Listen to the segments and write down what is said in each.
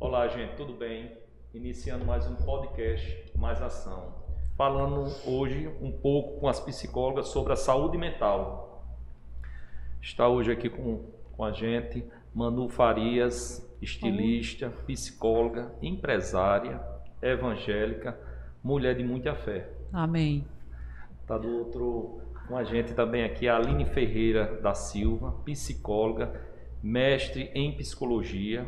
Olá, gente, tudo bem? Iniciando mais um podcast Mais Ação. Falando hoje um pouco com as psicólogas sobre a saúde mental. Está hoje aqui com, com a gente Manu Farias, estilista, psicóloga, empresária, evangélica, mulher de muita fé. Amém. Está do outro com a gente também aqui a Aline Ferreira da Silva, psicóloga, mestre em psicologia,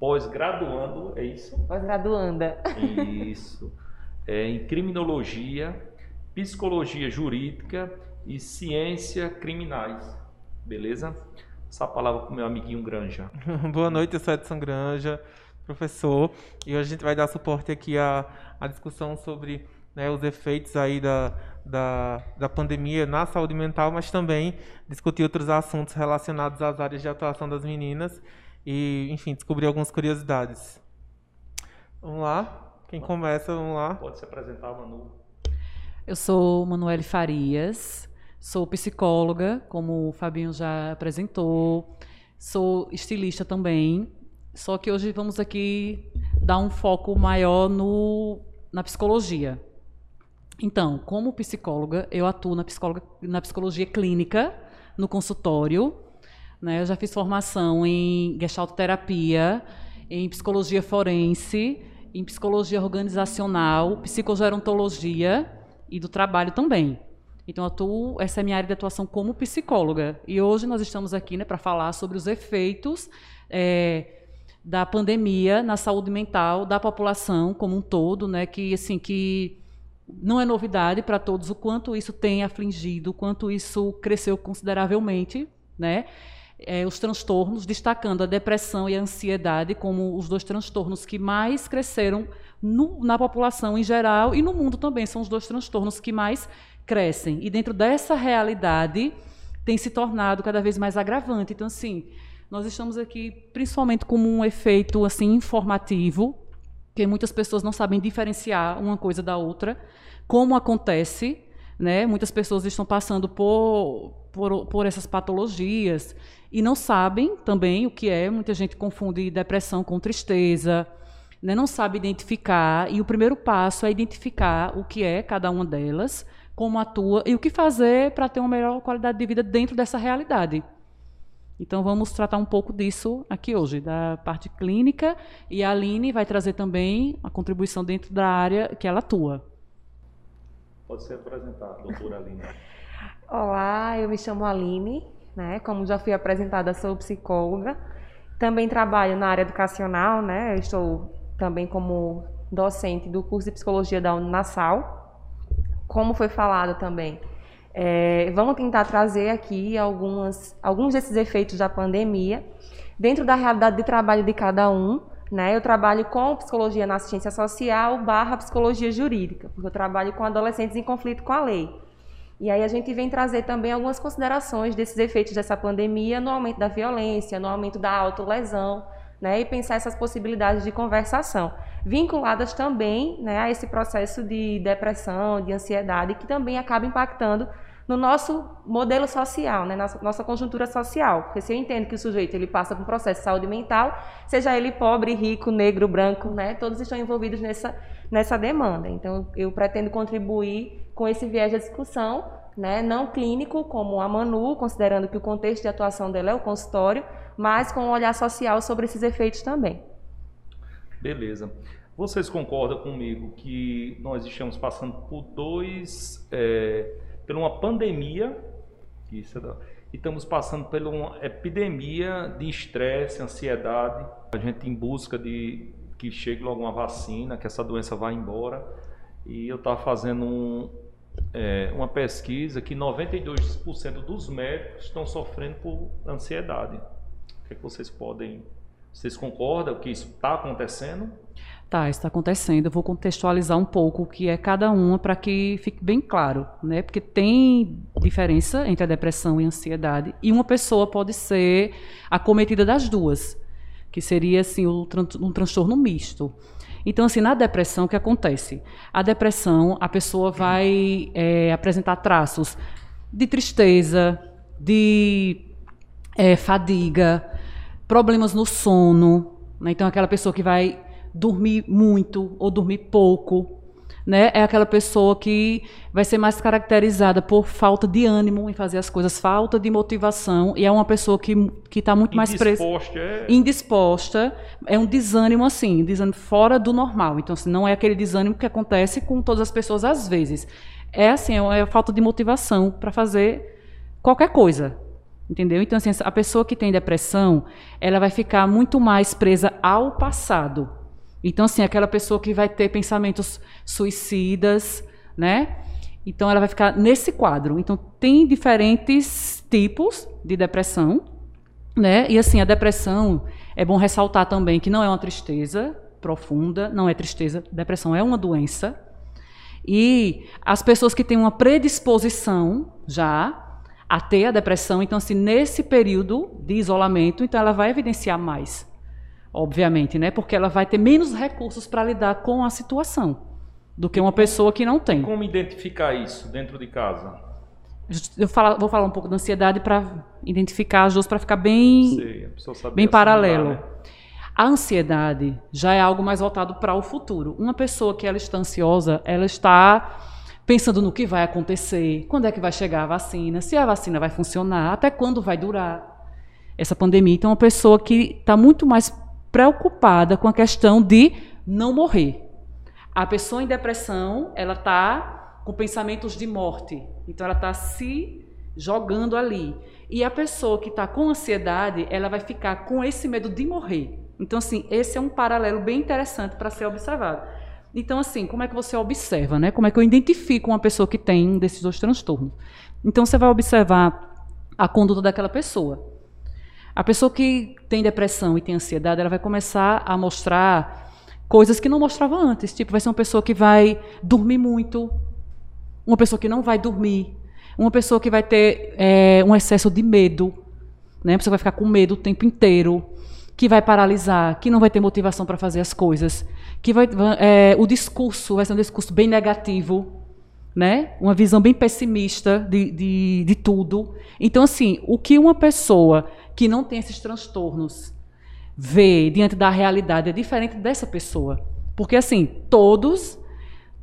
pós-graduando, é isso? Pós-graduanda. Isso. É, em criminologia, psicologia jurídica e ciência criminais. Beleza? Essa palavra com meu amiguinho Granja. Boa noite, eu sou Edson Granja, professor, e hoje a gente vai dar suporte aqui à, à discussão sobre né, os efeitos aí da, da, da pandemia na saúde mental, mas também discutir outros assuntos relacionados às áreas de atuação das meninas e, enfim, descobrir algumas curiosidades. Vamos lá? Quem começa, vamos lá. Pode se apresentar, Manu. Eu sou Manuele Farias, sou psicóloga, como o Fabinho já apresentou, sou estilista também, só que hoje vamos aqui dar um foco maior no, na psicologia. Então, como psicóloga, eu atuo na, na psicologia clínica, no consultório, né? Eu já fiz formação em gestaltoterapia, em psicologia forense, em psicologia organizacional, psicogerontologia e do trabalho também. Então, atuo, essa é a minha área de atuação como psicóloga. E hoje nós estamos aqui né, para falar sobre os efeitos é, da pandemia na saúde mental da população como um todo, né, que, assim, que não é novidade para todos o quanto isso tem afligido, o quanto isso cresceu consideravelmente, né? É, os transtornos, destacando a depressão e a ansiedade como os dois transtornos que mais cresceram no, na população em geral e no mundo também. São os dois transtornos que mais crescem. E dentro dessa realidade tem se tornado cada vez mais agravante. Então, assim, nós estamos aqui principalmente como um efeito assim informativo, que muitas pessoas não sabem diferenciar uma coisa da outra, como acontece, né? Muitas pessoas estão passando por, por, por essas patologias e não sabem também o que é. Muita gente confunde depressão com tristeza, né? não sabe identificar. E o primeiro passo é identificar o que é cada uma delas, como atua e o que fazer para ter uma melhor qualidade de vida dentro dessa realidade. Então vamos tratar um pouco disso aqui hoje, da parte clínica, e a Aline vai trazer também a contribuição dentro da área que ela atua. Pode ser apresentada, doutora Aline. Olá, eu me chamo Aline, né? Como já fui apresentada, sou psicóloga. Também trabalho na área educacional, né? Eu estou também como docente do curso de psicologia da Uninasal. Como foi falado também, é, vamos tentar trazer aqui algumas, alguns desses efeitos da pandemia dentro da realidade de trabalho de cada um. Né? Eu trabalho com psicologia na assistência social barra psicologia jurídica, porque eu trabalho com adolescentes em conflito com a lei. E aí a gente vem trazer também algumas considerações desses efeitos dessa pandemia no aumento da violência, no aumento da autolesão, né, e pensar essas possibilidades de conversação, vinculadas também né, a esse processo de depressão, de ansiedade, que também acaba impactando no nosso modelo social, né, na nossa conjuntura social. Porque se eu entendo que o sujeito ele passa por um processo de saúde mental, seja ele pobre, rico, negro, branco, né, todos estão envolvidos nessa, nessa demanda. Então, eu pretendo contribuir com esse viés de discussão, né, não clínico, como a Manu, considerando que o contexto de atuação dela é o consultório, mas com um olhar social sobre esses efeitos também. Beleza. Vocês concordam comigo que nós estamos passando por dois, é, por uma pandemia, isso é e estamos passando por uma epidemia de estresse, ansiedade, a gente em busca de que chegue logo uma vacina, que essa doença vá embora. E eu estava fazendo um, é, uma pesquisa que 92% dos médicos estão sofrendo por ansiedade. O que, é que vocês podem. Vocês concordam que isso está acontecendo? Tá, está acontecendo. Eu vou contextualizar um pouco o que é cada uma para que fique bem claro, né? Porque tem diferença entre a depressão e a ansiedade e uma pessoa pode ser acometida das duas, que seria assim um transtorno misto. Então, assim, na depressão, o que acontece? A depressão, a pessoa vai é, apresentar traços de tristeza, de é, fadiga, problemas no sono, Né? Então, aquela pessoa que vai dormir muito ou dormir pouco, né? É aquela pessoa que vai ser mais caracterizada por falta de ânimo em fazer as coisas, falta de motivação, e é uma pessoa que está muito mais presa. É... Indisposta. É um desânimo assim, um desânimo fora do normal. Então, assim, não é aquele desânimo que acontece com todas as pessoas às vezes. É assim, é a falta de motivação para fazer qualquer coisa. Entendeu? Então, assim, a pessoa que tem depressão, ela vai ficar muito mais presa ao passado então, assim, aquela pessoa que vai ter pensamentos suicidas, né? Então, ela vai ficar nesse quadro. Então, tem diferentes tipos de depressão, né? E, assim, a depressão, é bom ressaltar também que não é uma tristeza profunda, não é tristeza. Depressão é uma doença. E as pessoas que têm uma predisposição já a ter a depressão, então, assim, nesse período de isolamento, então, ela vai evidenciar mais obviamente, né? Porque ela vai ter menos recursos para lidar com a situação do que uma pessoa que não tem. Como identificar isso dentro de casa? Eu falo, vou falar um pouco da ansiedade para identificar as duas para ficar bem, Sei, bem paralelo. Né? A ansiedade já é algo mais voltado para o futuro. Uma pessoa que ela está ansiosa, ela está pensando no que vai acontecer, quando é que vai chegar a vacina, se a vacina vai funcionar, até quando vai durar essa pandemia. Então, uma pessoa que está muito mais preocupada com a questão de não morrer. A pessoa em depressão, ela está com pensamentos de morte. Então, ela está se jogando ali. E a pessoa que está com ansiedade, ela vai ficar com esse medo de morrer. Então, assim, esse é um paralelo bem interessante para ser observado. Então, assim, como é que você observa, né? Como é que eu identifico uma pessoa que tem um desses dois transtornos? Então, você vai observar a conduta daquela pessoa. A pessoa que tem depressão e tem ansiedade, ela vai começar a mostrar coisas que não mostrava antes. Tipo, vai ser uma pessoa que vai dormir muito, uma pessoa que não vai dormir, uma pessoa que vai ter é, um excesso de medo, né? A vai ficar com medo o tempo inteiro, que vai paralisar, que não vai ter motivação para fazer as coisas, que vai, é, o discurso vai ser um discurso bem negativo, né? Uma visão bem pessimista de, de, de tudo. Então, assim, o que uma pessoa que não tem esses transtornos vê diante da realidade é diferente dessa pessoa. Porque, assim, todos,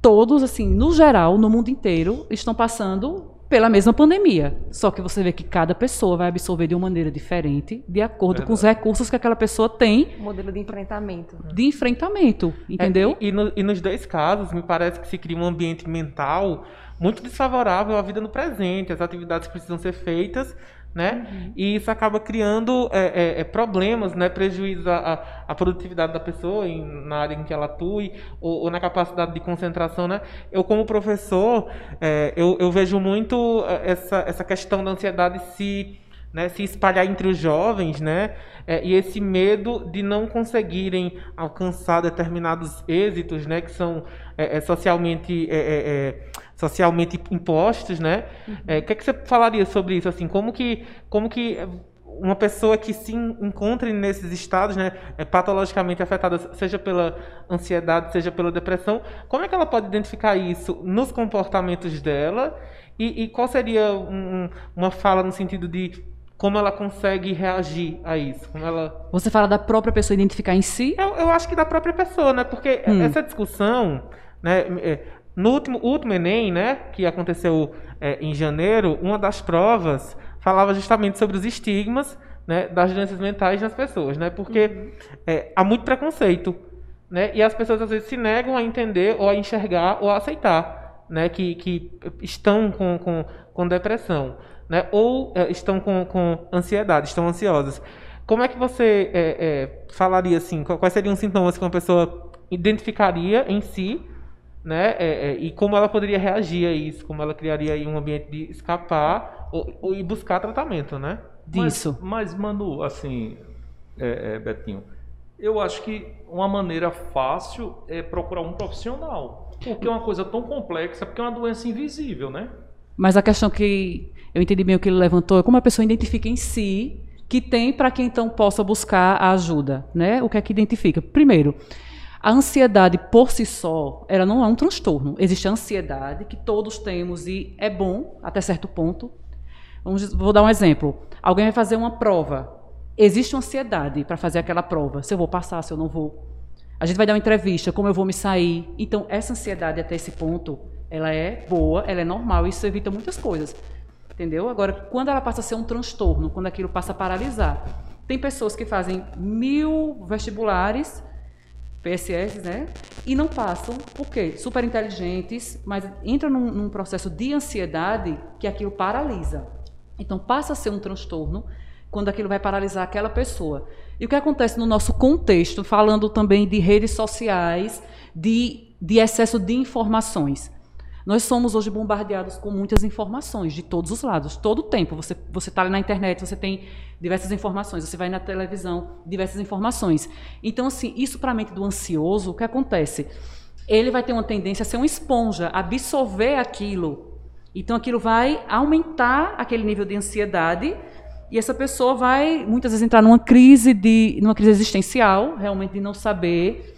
todos, assim, no geral, no mundo inteiro, estão passando pela mesma pandemia. Só que você vê que cada pessoa vai absorver de uma maneira diferente, de acordo com os recursos que aquela pessoa tem. Modelo de enfrentamento. De enfrentamento, entendeu? É, e, e, no, e nos dois casos, me parece que se cria um ambiente mental muito desfavorável à vida no presente. As atividades precisam ser feitas né? Uhum. E isso acaba criando é, é, é problemas, né? Prejuízo à, à, produtividade da pessoa em, na área em que ela atue ou, ou, na capacidade de concentração, né? Eu como professor, é, eu, eu, vejo muito é, essa, essa questão da ansiedade se, né, se espalhar entre os jovens, né? É, e esse medo de não conseguirem alcançar determinados êxitos, né? Que são socialmente socialmente impostos, né? Uhum. É, o que, é que você falaria sobre isso? Assim, como que, como que uma pessoa que se encontre nesses estados, né, é patologicamente afetada, seja pela ansiedade, seja pela depressão, como é que ela pode identificar isso nos comportamentos dela? E, e qual seria um, uma fala no sentido de como ela consegue reagir a isso? Como ela... Você fala da própria pessoa identificar em si? Eu, eu acho que da própria pessoa, né? Porque hum. essa discussão, né? No último, último Enem, né, que aconteceu é, em janeiro, uma das provas falava justamente sobre os estigmas né, das doenças mentais nas pessoas, né, porque uhum. é, há muito preconceito, né, e as pessoas às vezes se negam a entender ou a enxergar ou a aceitar, né, que, que estão com, com, com depressão, né, ou é, estão com, com ansiedade, estão ansiosas. Como é que você é, é, falaria assim? Quais seriam os sintomas que uma pessoa identificaria em si né? É, é, e como ela poderia reagir a isso, como ela criaria aí um ambiente de escapar ou, ou e buscar tratamento, né? Disso. Mas, mas Manu, assim, é, é, Betinho, eu acho que uma maneira fácil é procurar um profissional, porque é uma coisa tão complexa, porque é uma doença invisível, né? Mas a questão que eu entendi bem o que ele levantou é como a pessoa identifica em si que tem para que então possa buscar a ajuda, né? O que é que identifica? Primeiro, a ansiedade por si só, ela não é um transtorno. Existe a ansiedade que todos temos e é bom até certo ponto. Vamos, vou dar um exemplo. Alguém vai fazer uma prova, existe uma ansiedade para fazer aquela prova. Se eu vou passar, se eu não vou. A gente vai dar uma entrevista, como eu vou me sair. Então, essa ansiedade até esse ponto, ela é boa, ela é normal, isso evita muitas coisas. Entendeu? Agora, quando ela passa a ser um transtorno, quando aquilo passa a paralisar. Tem pessoas que fazem mil vestibulares, PSS, né? E não passam, por quê? Super inteligentes, mas entram num, num processo de ansiedade que aquilo paralisa. Então, passa a ser um transtorno quando aquilo vai paralisar aquela pessoa. E o que acontece no nosso contexto, falando também de redes sociais, de, de excesso de informações. Nós somos hoje bombardeados com muitas informações de todos os lados, todo o tempo. Você você está na internet, você tem diversas informações. Você vai na televisão, diversas informações. Então, assim, isso para a mente do ansioso, o que acontece? Ele vai ter uma tendência a ser uma esponja, absorver aquilo. Então, aquilo vai aumentar aquele nível de ansiedade e essa pessoa vai muitas vezes entrar numa crise de, numa crise existencial, realmente de não saber.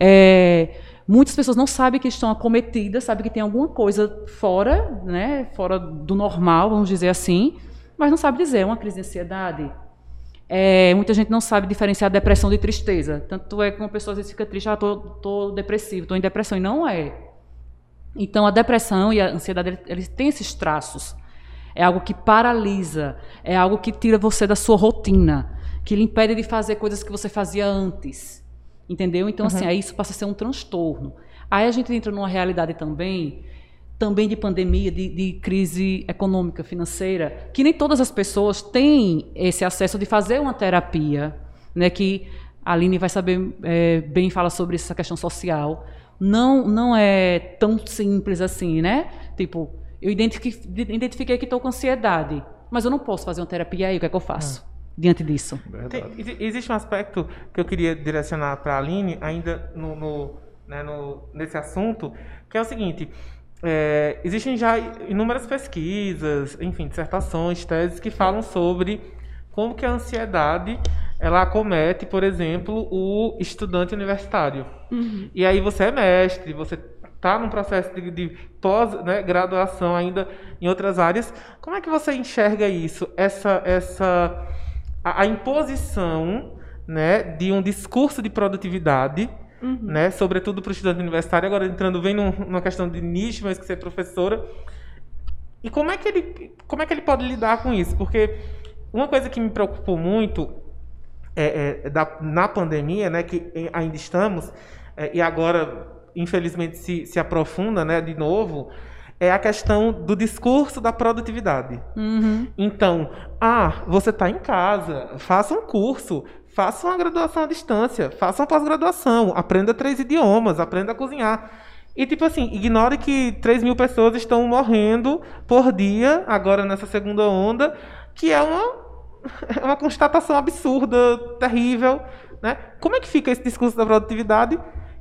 É, Muitas pessoas não sabem que estão acometidas, sabem que tem alguma coisa fora, né, fora do normal, vamos dizer assim, mas não sabe dizer. É uma crise de ansiedade. É, muita gente não sabe diferenciar depressão de tristeza. Tanto é que uma pessoa às vezes fica triste, ah, tô, tô depressivo, tô em depressão, e não é. Então a depressão e a ansiedade, eles têm esses traços. É algo que paralisa, é algo que tira você da sua rotina, que lhe impede de fazer coisas que você fazia antes. Entendeu? Então, assim, uhum. assim, aí isso passa a ser um transtorno. Aí a gente entra numa realidade também, também de pandemia, de, de, crise econômica, financeira, que nem todas as pessoas têm esse acesso de fazer uma terapia, né? Que a Aline vai saber é, bem falar sobre essa questão social. Não, não é tão simples assim, né? Tipo, eu identifiquei, identifiquei que estou com ansiedade, mas eu não posso fazer uma terapia aí, o que é que eu faço? Uhum diante disso. Tem, existe um aspecto que eu queria direcionar para a Aline, ainda no, no, né, no, nesse assunto, que é o seguinte. É, existem já inúmeras pesquisas, enfim, dissertações, teses que falam sobre como que a ansiedade ela acomete, por exemplo, o estudante universitário. Uhum. E aí você é mestre, você está num processo de, de pós-graduação né, ainda em outras áreas. Como é que você enxerga isso? Essa, essa a, a imposição né, de um discurso de produtividade, uhum. né, sobretudo para o estudante universitário, agora entrando bem num, numa questão de nicho, mas que ser professora. E como é, que ele, como é que ele pode lidar com isso? Porque uma coisa que me preocupou muito é, é, da, na pandemia, né, que ainda estamos, é, e agora, infelizmente, se, se aprofunda né, de novo, é a questão do discurso da produtividade. Uhum. Então, ah, você está em casa, faça um curso, faça uma graduação à distância, faça uma pós-graduação, aprenda três idiomas, aprenda a cozinhar. E, tipo assim, ignore que 3 mil pessoas estão morrendo por dia, agora nessa segunda onda, que é uma, é uma constatação absurda, terrível. Né? Como é que fica esse discurso da produtividade?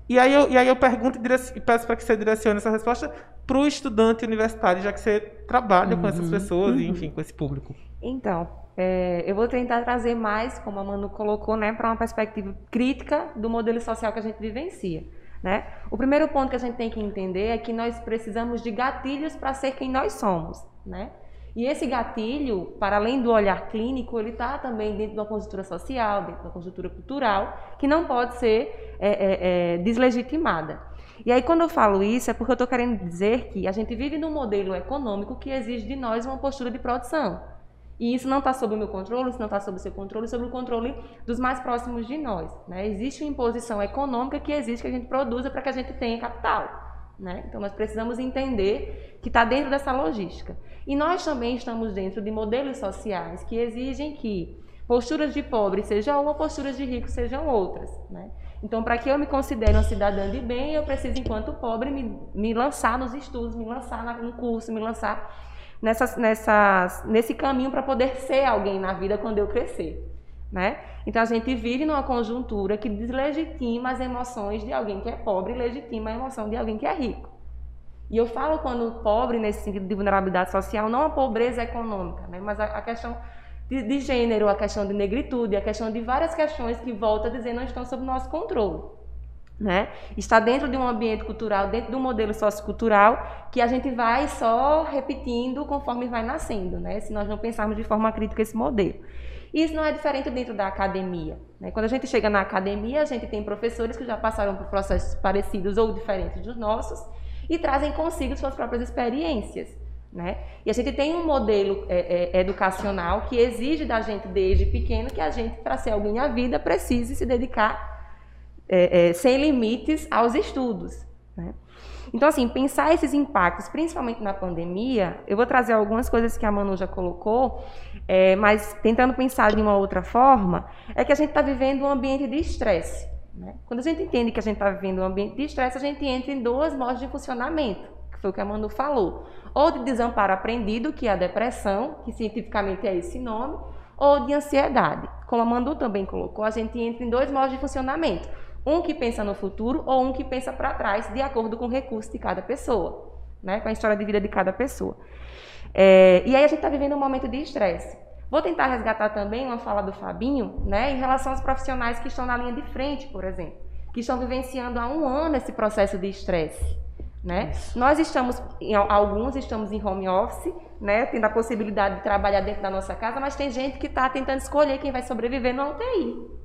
E aí eu, e aí eu pergunto e peço para que você direcione essa resposta para o estudante universitário, já que você trabalha uhum, com essas uhum. pessoas uhum. e, enfim, com esse público. Então, é, eu vou tentar trazer mais, como a Manu colocou, né, para uma perspectiva crítica do modelo social que a gente vivencia. Né? O primeiro ponto que a gente tem que entender é que nós precisamos de gatilhos para ser quem nós somos. Né? E esse gatilho, para além do olhar clínico, ele está também dentro de uma conjuntura social, dentro de uma conjuntura cultural, que não pode ser é, é, é, deslegitimada. E aí, quando eu falo isso, é porque eu estou querendo dizer que a gente vive num modelo econômico que exige de nós uma postura de produção. E isso não está sob o meu controle, isso não está sob o seu controle, sob o controle dos mais próximos de nós. Né? Existe uma imposição econômica que exige que a gente produza para que a gente tenha capital. Né? Então, nós precisamos entender que está dentro dessa logística. E nós também estamos dentro de modelos sociais que exigem que posturas de pobre sejam uma, posturas de rico sejam outras. Né? Então, para que eu me considere uma cidadã de bem, eu preciso, enquanto pobre, me, me lançar nos estudos, me lançar no curso, me lançar nessas, nessas, nesse caminho para poder ser alguém na vida quando eu crescer. Né? Então a gente vive numa conjuntura que deslegitima as emoções de alguém que é pobre e legitima a emoção de alguém que é rico. E eu falo quando pobre nesse sentido de vulnerabilidade social, não a pobreza econômica, né? mas a, a questão de, de, gênero, a questão de negritude, a questão de várias questões que volta a dizer não estão sob nosso controle. Né? Está dentro de um ambiente cultural, dentro de um modelo sociocultural que a gente vai só repetindo conforme vai nascendo, né? se nós não pensarmos de forma crítica esse modelo. Isso não é diferente dentro da academia. Né? Quando a gente chega na academia, a gente tem professores que já passaram por processos parecidos ou diferentes dos nossos e trazem consigo suas próprias experiências. Né? E a gente tem um modelo é, é, educacional que exige da gente desde pequeno que a gente, para ser alguém na vida, precise se dedicar é, é, sem limites aos estudos. Né? Então, assim, pensar esses impactos, principalmente na pandemia, eu vou trazer algumas coisas que a Manu já colocou, é, mas tentando pensar de uma outra forma, é que a gente está vivendo um ambiente de estresse. Né? Quando a gente entende que a gente está vivendo um ambiente de estresse, a gente entra em duas modos de funcionamento, que foi o que a Manu falou. Ou de desamparo aprendido, que é a depressão, que cientificamente é esse nome, ou de ansiedade. Como a Manu também colocou, a gente entra em dois modos de funcionamento. Um que pensa no futuro ou um que pensa para trás, de acordo com o recurso de cada pessoa, né? com a história de vida de cada pessoa. É, e aí a gente está vivendo um momento de estresse. Vou tentar resgatar também uma fala do Fabinho, né, em relação aos profissionais que estão na linha de frente, por exemplo, que estão vivenciando há um ano esse processo de estresse. Né? Nós estamos, alguns estamos em home office, né, tendo a possibilidade de trabalhar dentro da nossa casa, mas tem gente que está tentando escolher quem vai sobreviver no UTI.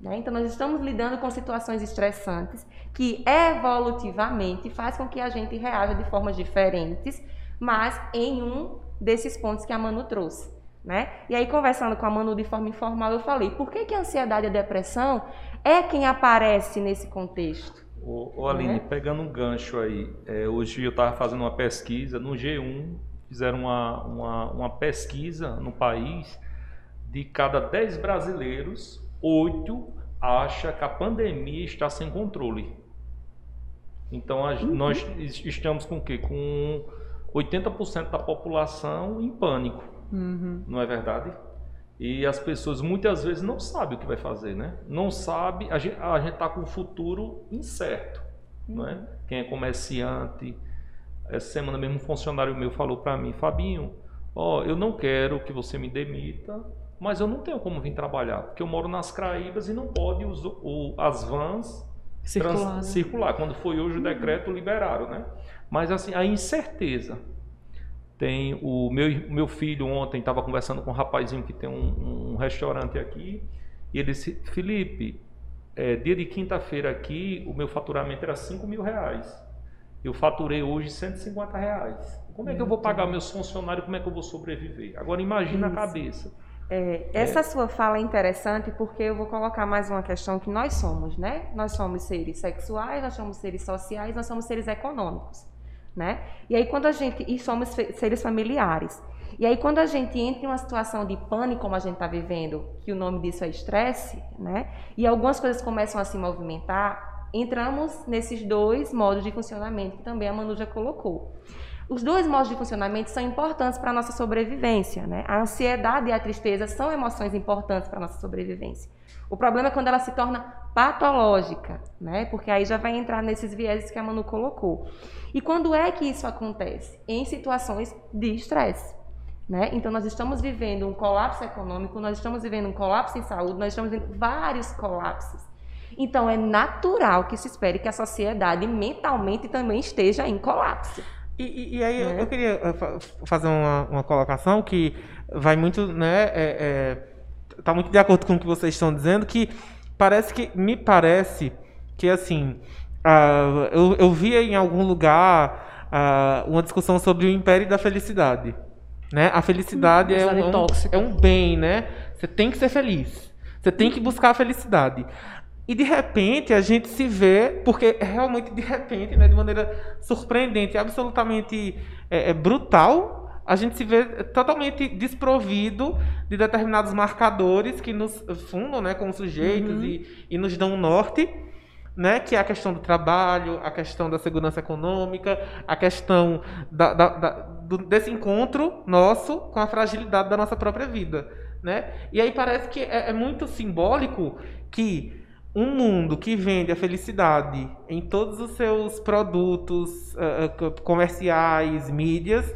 Né? Então, nós estamos lidando com situações estressantes que evolutivamente faz com que a gente reaja de formas diferentes, mas em um desses pontos que a Manu trouxe. Né? E aí, conversando com a Manu de forma informal, eu falei, por que, que a ansiedade e a depressão é quem aparece nesse contexto? Ô, ô Aline, né? pegando um gancho aí, é, hoje eu estava fazendo uma pesquisa no G1, fizeram uma, uma, uma, pesquisa no país, de cada 10 brasileiros, 8 acha que a pandemia está sem controle. Então, a, uhum. nós estamos com o quê? Com 80% da população em pânico. Uhum. Não é verdade? E as pessoas muitas vezes não sabem o que vai fazer, né? Não sabe, a gente a está com o futuro incerto, uhum. não é? Uhum. Quem é comerciante, essa semana mesmo um funcionário meu falou para mim, Fabinho, ó, eu não quero que você me demita, mas eu não tenho como vir trabalhar, porque eu moro nas Craíbas e não pode os, o, as vans circular, trans, né? circular. Quando foi hoje o uhum. decreto liberaram, né? Mas assim, a incerteza tem o meu, meu filho ontem estava conversando com um rapazinho que tem um, um restaurante aqui e ele disse, Felipe, é, dia de quinta-feira aqui o meu faturamento era 5 mil reais. Eu faturei hoje 150 reais. Como é que eu vou pagar meus funcionários? Como é que eu vou sobreviver? Agora imagina Isso. a cabeça. É, essa é. sua fala é interessante porque eu vou colocar mais uma questão que nós somos, né? Nós somos seres sexuais, nós somos seres sociais, nós somos seres econômicos né? E aí quando a gente e somos seres familiares. E aí quando a gente entra em uma situação de pânico como a gente está vivendo, que o nome disso é estresse, né? E algumas coisas começam a se movimentar, entramos nesses dois modos de funcionamento que também a Manu já colocou. Os dois modos de funcionamento são importantes para a nossa sobrevivência. Né? A ansiedade e a tristeza são emoções importantes para a nossa sobrevivência. O problema é quando ela se torna patológica, né? porque aí já vai entrar nesses vieses que a Manu colocou. E quando é que isso acontece? Em situações de estresse. Né? Então, nós estamos vivendo um colapso econômico, nós estamos vivendo um colapso em saúde, nós estamos vivendo vários colapsos. Então, é natural que se espere que a sociedade mentalmente também esteja em colapso. E, e, aí eu, né? eu, queria eh, fazer uma, uma, colocação que vai muito, né, é, é, tá muito de acordo com o que vocês estão dizendo, que parece que, me parece que, assim, Uh, eu, eu via em algum lugar uh, uma discussão sobre o império da felicidade. Né? A felicidade hum, é, um, é um bem, né? Você tem que ser feliz. Você tem que buscar a felicidade. E de repente a gente se vê, porque realmente de repente, né, de maneira surpreendente, absolutamente é, é brutal, a gente se vê totalmente desprovido de determinados marcadores que nos fundam né, como sujeitos uhum. e, e nos dão um norte né, que é a questão do trabalho, a questão da segurança econômica, a questão da, da, da, do, desse encontro nosso com a fragilidade da nossa própria vida. Né? E aí parece que é, é muito simbólico que um mundo que vende a felicidade em todos os seus produtos uh, comerciais, mídias,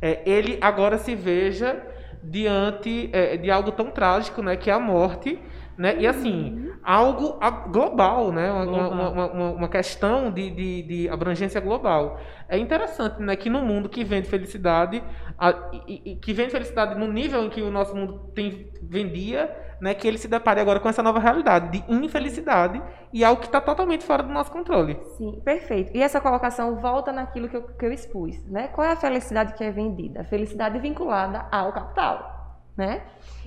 é, ele agora se veja diante é, de algo tão trágico, né, que é a morte, né? E assim, algo a- global, né? Uma, Global. uma- uma- uma- uma questão de, de- de abrangência global. É interessante, né, que no mundo que vende felicidade, a- e, e- que vende felicidade no nível em que o nosso mundo tem, vendia, né, que ele se depare agora com essa nova realidade de infelicidade e algo que está totalmente fora do nosso controle. Sim, perfeito. E essa colocação volta naquilo que eu, que eu expus, né? Qual é a felicidade que é vendida? A felicidade vinculada ao capital, né?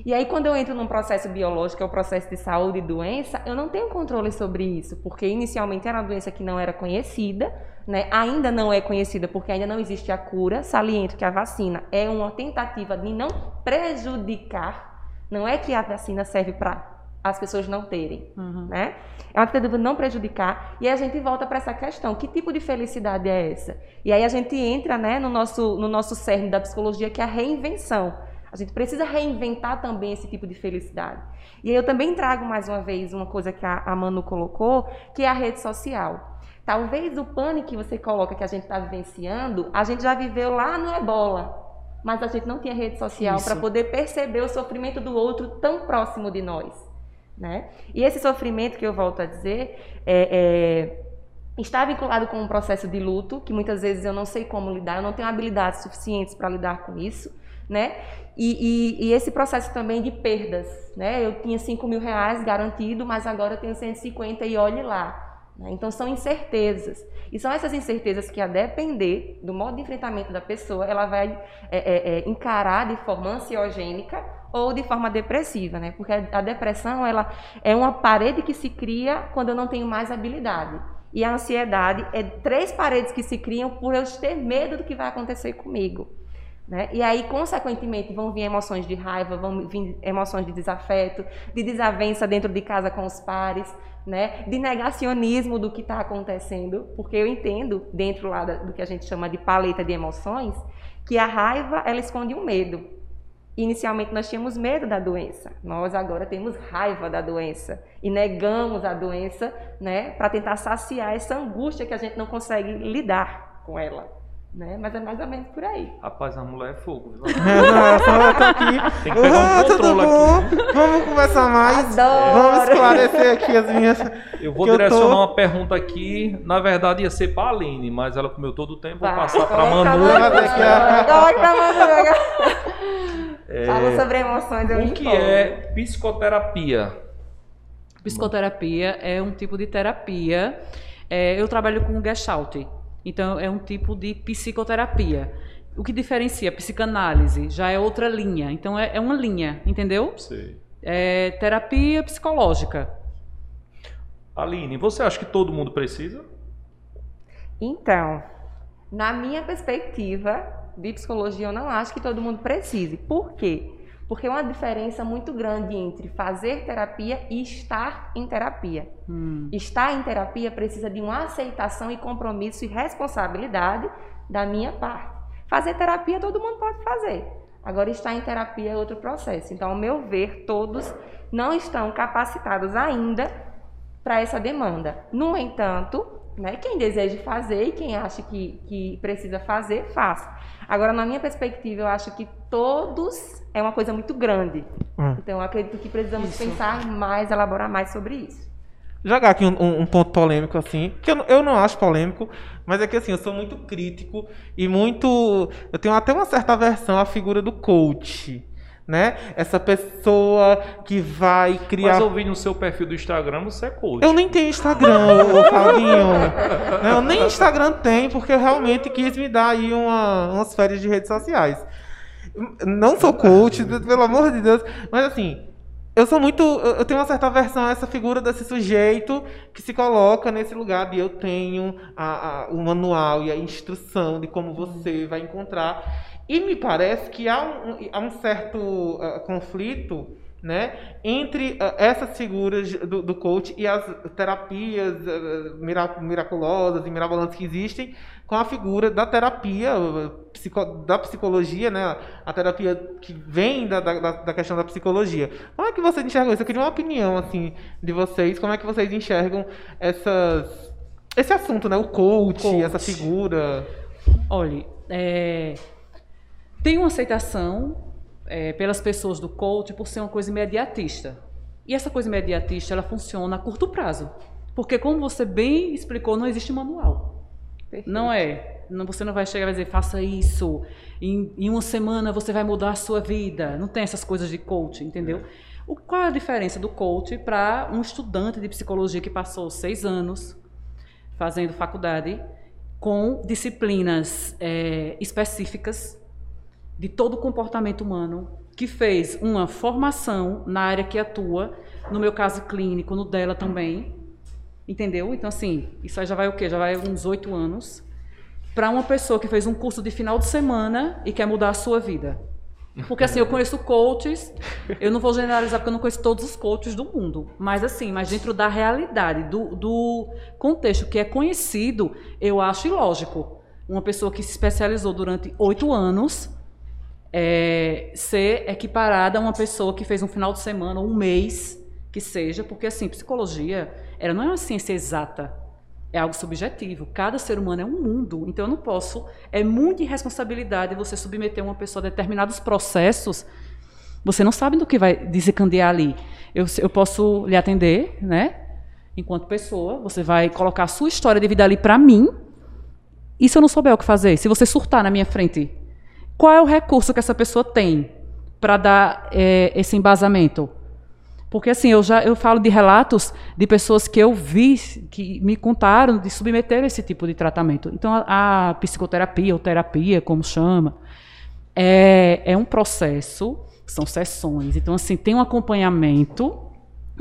E aí, quando eu entro num processo biológico, que é o processo de saúde e doença, eu não tenho controle sobre isso, porque inicialmente era uma doença que não era conhecida, né? ainda não é conhecida porque ainda não existe a cura. Saliento que a vacina é uma tentativa de não prejudicar, não é que a vacina serve para as pessoas não terem, Uhum. né? É uma tentativa de não prejudicar. E aí a gente volta para essa questão: que tipo de felicidade é essa? E aí a gente entra né, no, nosso, no nosso cerne da psicologia, que é a reinvenção. A gente precisa reinventar também esse tipo de felicidade. E aí eu também trago mais uma vez uma coisa que a, a Manu colocou, que é a rede social. Talvez o pânico que você coloca que a gente está vivenciando, a gente já viveu lá no ebola. Mas a gente não tinha rede social para poder perceber o sofrimento do outro tão próximo de nós. Né? E esse sofrimento que eu volto a dizer é, é, está vinculado com um processo de luto, que muitas vezes eu não sei como lidar, eu não tenho habilidades suficientes para lidar com isso, né? E, e- e esse processo também de perdas, né? Eu tinha 5 mil reais garantido, mas agora eu tenho 150 e olhe lá. né? Então são incertezas. E são essas incertezas que, a depender do modo de enfrentamento da pessoa, ela vai é, é, é, encarar de forma ansiogênica ou de forma depressiva, né? Porque a depressão ela é uma parede que se cria quando eu não tenho mais habilidade. E a ansiedade é três paredes que se criam por eu ter medo do que vai acontecer comigo. Né? E aí, consequentemente, vão vir emoções de raiva, vão vir emoções de desafeto, de desavença dentro de casa com os pares, né? de negacionismo do que está acontecendo, porque eu entendo, dentro lá do que a gente chama de paleta de emoções, que a raiva ela esconde um medo. Inicialmente nós tínhamos medo da doença, nós agora temos raiva da doença e negamos a doença né, para tentar saciar essa angústia que a gente não consegue lidar com ela. Né? Mas é mais ou menos por aí. Rapaz, a mulher é fogo, viu? Nossa, tô aqui. Tem que pegar um tudo controle bom? aqui. Vamos conversar mais. Adoro. Vamos esclarecer aqui as minhas. Eu vou Que eu direcionar tô- uma pergunta aqui. Na verdade, ia ser pra Aline, mas ela comeu todo o tempo. Vou Vai, passar pra Manu. a Vai ter que- É. Coloca pra Manu. Fala sobre emoções, eu O que é psicoterapia? Psicoterapia é um tipo de terapia. É, eu trabalho com Gestalt, então é um tipo de psicoterapia. O que diferencia psicanálise já é outra linha. Então é, é uma linha, entendeu? Sei. É terapia psicológica. Aline, você acha que todo mundo precisa? Então, na minha perspectiva de psicologia, eu não acho que todo mundo precise. Por quê? Porque é uma diferença muito grande entre fazer terapia e estar em terapia. Hum. Estar em terapia precisa de uma aceitação e compromisso e responsabilidade da minha parte. Fazer terapia todo mundo pode fazer. Agora, estar em terapia é outro processo. Então, ao meu ver, todos não estão capacitados ainda para essa demanda. No entanto, né, quem deseja fazer e quem acha que, que precisa fazer, faça. Agora, na minha perspectiva, eu acho que todos é uma coisa muito grande. Hum. Então, eu acredito que precisamos Isso. pensar mais, elaborar mais sobre isso. Jogar aqui um, um- um ponto polêmico, assim, que eu, não- eu não acho polêmico, mas é que assim, eu sou muito crítico e muito. Eu tenho até uma certa aversão à figura do coach. Né? Essa pessoa que vai criar. Mas eu vi no seu perfil do Instagram, você é coach. Eu nem tenho Instagram, ô. Não, Eu nem Instagram tenho, porque eu realmente quis me dar aí uma, umas férias de redes sociais. Não sou coach, pelo amor de Deus, mas assim, eu sou muito. Eu eu tenho uma certa aversão a essa figura desse sujeito que se coloca nesse lugar de eu tenho a, a- o manual e a instrução de como você vai encontrar. E me parece que há um, há um certo ah, conflito né, entre ah, essas figuras do, do coach e as terapias ah, mira- miraculosas e mirabolantes que existem com a figura da terapia, psico- da psicologia, né, a terapia que vem da, da, da- questão da psicologia. Como é que vocês enxergam isso? Eu queria uma opinião assim, de vocês, como é que vocês enxergam essas, esse assunto, né, o coach, Coach. essa figura... Olhe, é, tem uma aceitação é, pelas pessoas do coach por ser uma coisa imediatista. E essa coisa imediatista, ela funciona a curto prazo. Porque, como você bem explicou, não existe manual. Perfeito. Não é. Não, você não vai chegar e dizer, faça isso. Em, em uma semana você vai mudar a sua vida. Não tem essas coisas de coach, entendeu? O, qual é a diferença do coach para um estudante de psicologia que passou seis anos fazendo faculdade com disciplinas é, específicas de todo o comportamento humano, que fez uma formação na área que atua, no meu caso clínico, no dela também, entendeu? Então, assim, isso aí já vai o quê? Já vai uns oito anos, para uma pessoa que fez um curso de final de semana e quer mudar a sua vida. Porque assim, eu conheço coaches, eu não vou generalizar porque eu não conheço todos os coaches do mundo, mas assim, mas dentro da realidade, do, do contexto que é conhecido, eu acho ilógico uma pessoa que se especializou durante oito anos é, ser equiparada a uma pessoa que fez um final de semana, um mês, que seja, porque assim, psicologia, ela não é uma ciência exata, é algo subjetivo. Cada ser humano é um mundo, então eu não posso, é muita irresponsabilidade você submeter uma pessoa a determinados processos, você não sabe do que vai desencandear ali. Eu, eu posso lhe atender, né? Enquanto pessoa, você vai colocar a sua história de vida ali para mim, e se eu não souber o que fazer? Se você surtar na minha frente, qual é o recurso que essa pessoa tem para dar é, esse embasamento? Porque assim, eu já eu falo de relatos de pessoas que eu vi, que me contaram de submeter esse tipo de tratamento. Então, a, a psicoterapia, ou terapia, como chama, é, é um processo, são sessões. Então, assim, tem um acompanhamento,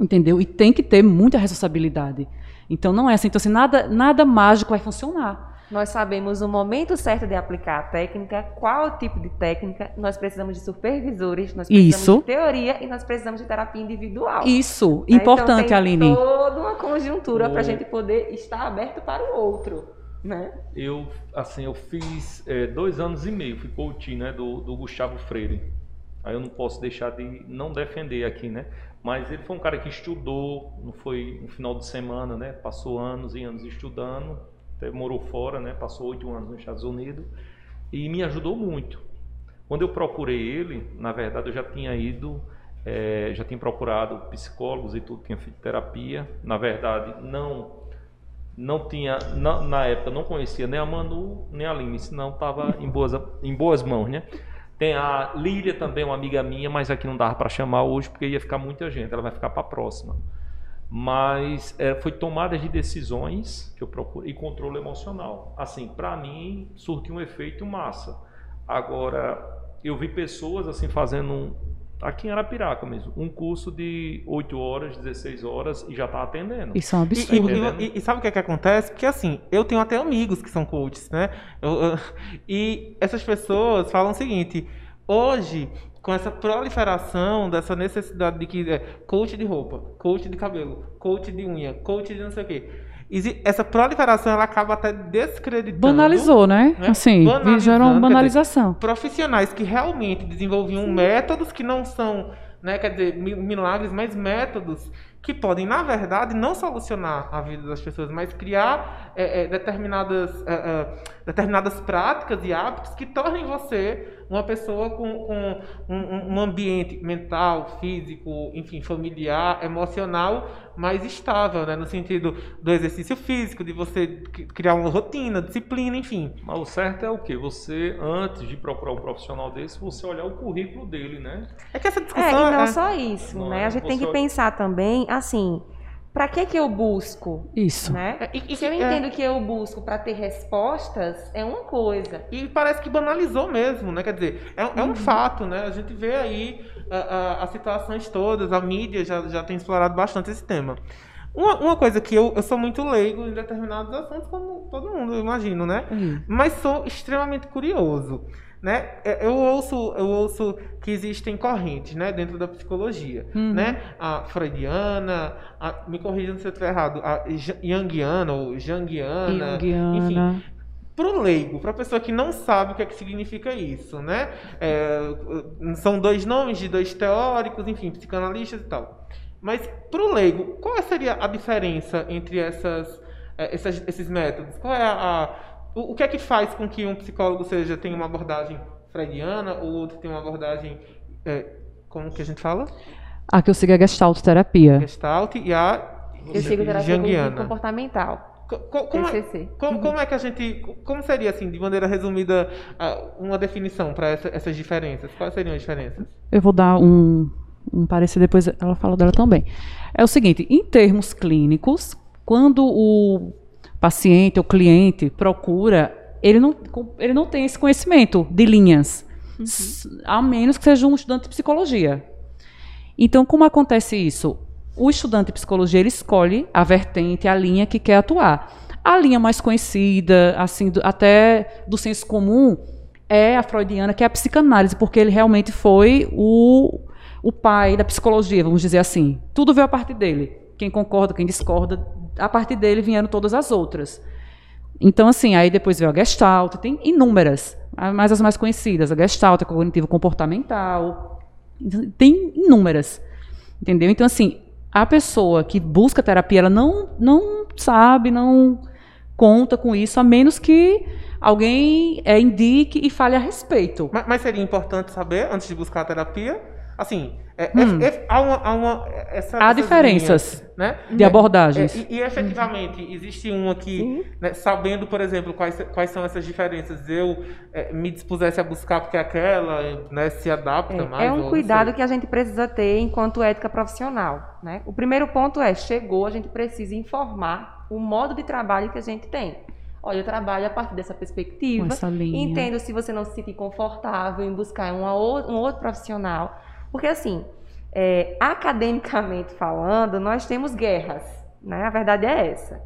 entendeu? E tem que ter muita responsabilidade. Então, não é assim. Então, assim, nada, nada mágico vai funcionar. Nós sabemos o momento certo de aplicar a técnica, qual tipo de técnica, nós precisamos de supervisores, nós precisamos Isso. de teoria e nós precisamos de terapia individual. Isso, né? importante, então, tem Aline. toda uma conjuntura para a gente poder estar aberto para o outro, né? Eu, assim, eu fiz é, dois anos e meio, fui coach, né, do, do Gustavo Freire. Aí eu não posso deixar de não defender aqui, né? Mas ele foi um cara que estudou, não foi um final de semana, né? Passou anos e anos estudando, até morou fora, né? Passou oito anos nos Estados Unidos e me ajudou muito. Quando eu procurei ele, na verdade eu já tinha ido, eh, já tinha procurado psicólogos e tudo, tinha feito terapia. Na verdade, não não tinha na, na época não conhecia nem a Manu nem a Aline, senão estava em boas em boas mãos, né? Tem a Lília também, uma amiga minha, mas aqui não dava para chamar hoje porque ia ficar muita gente, ela vai ficar para a próxima. Mas eh, foi tomada de decisões que eu procurei e controle emocional. Assim, para mim surtiu um efeito massa. Agora eu vi pessoas assim fazendo um, aqui em Arapiraca mesmo, um curso de 8 horas, 16 horas e já tá atendendo. Isso é um E, absurdo. e- e- e sabe o que, é que acontece? Porque assim, eu tenho até amigos que são coaches, né? Eu- eu- e essas pessoas falam o seguinte: hoje, com essa proliferação dessa necessidade de que é coach de roupa, coach de cabelo, coach de unha, coach de não sei o quê. Essa proliferação ela acaba até descreditando Banalizou, né? né? Assim, gerou uma dizer, banalização. profissionais que realmente desenvolviam métodos que não são, né, quer dizer, mi- milagres, mas métodos que podem, na verdade, não solucionar a vida das pessoas, mas criar é, é, determinadas, é, é, determinadas práticas e hábitos que tornem você uma pessoa com, com um, um- ambiente mental, físico, enfim, familiar, emocional mais estável, né, no sentido do exercício físico, de você cri- criar uma rotina, disciplina, enfim. Mas o certo é o quê? Você, antes de procurar um profissional desse, você olhar o currículo dele, né? É que essa É, discussão e não é- só isso, Não né? é A gente tem que pensar também, assim, para que que eu busco, Isso. né? É, e- e- Se eu é, entendo que eu busco para ter respostas, é uma coisa. E parece que banalizou mesmo, né? Quer dizer, é, é um fato, né? A gente vê aí a- a- as situações todas, a mídia já, já tem explorado bastante esse tema. Uma, uma coisa que eu, eu sou muito leigo em determinados assuntos, como todo mundo, eu imagino, né? Hum. Mas sou extremamente curioso. Né? É, Eu ouço, eu ouço que existem correntes né, dentro da psicologia. Uhum. Né? A freudiana, a- me corrija se eu estiver errado, a junguiana ou janguiana, enfim, Jungiana. Pro leigo, pra pessoa que não sabe o que é que significa isso, né? É, são dois nomes de dois teóricos, enfim, psicanalistas e tal. Mas pro leigo, qual seria a diferença entre essas, eh, essas- esses métodos? Qual é a, a- o, o que é que faz com que um psicólogo seja tenha uma abordagem freudiana ou outro tenha uma abordagem eh, como que a gente fala? A que eu sigo é Gestalt Terapia. Gestalt e a Eu sigo terapia Junguiana. comportamental. Co- co- Como é, como, como é que a gente. Como seria, assim, de maneira resumida, uma definição para essas diferenças? Quais seriam as diferenças? Eu vou dar um, um parecer, depois ela fala dela também. É o seguinte, em termos clínicos, quando o paciente ou cliente procura, ele não, ele não tem esse conhecimento de linhas, s- a menos que seja um estudante de psicologia. Então, como acontece isso? O estudante de psicologia ele escolhe a vertente, a linha que quer atuar. A linha mais conhecida, assim, do- até do senso comum, é a freudiana, que é a psicanálise, porque ele realmente foi o, o pai da psicologia, vamos dizer assim. Tudo veio a partir dele. Quem concorda, quem discorda, a partir dele vieram todas as outras. Então, assim, aí depois veio a Gestalt, tem inúmeras, mas as mais conhecidas, a Gestalt, a cognitivo-comportamental, tem inúmeras, entendeu? Então, assim, a pessoa que busca terapia, ela não, não sabe, não conta com isso, a menos que alguém é, indique e fale a respeito. Mas, mas seria importante saber, antes de buscar a terapia, assim, é- Hum. é- é- há uma. Há, uma, essa, Há diferenças linhas, né? de abordagens. É, e, e efetivamente, existe uma que, né, sabendo, por exemplo, quais, quais são essas diferenças, eu é, me dispusesse a buscar porque aquela né, se adapta mais? É um cuidado que a gente precisa ter enquanto ética profissional. Né? O primeiro ponto é, chegou, a gente precisa informar o modo de trabalho que a gente tem. Olha, eu trabalho a partir dessa perspectiva. Entendo se você não se sentir confortável em buscar uma um outro profissional. Porque, assim, é, academicamente falando, nós temos guerras. Né? A verdade é essa.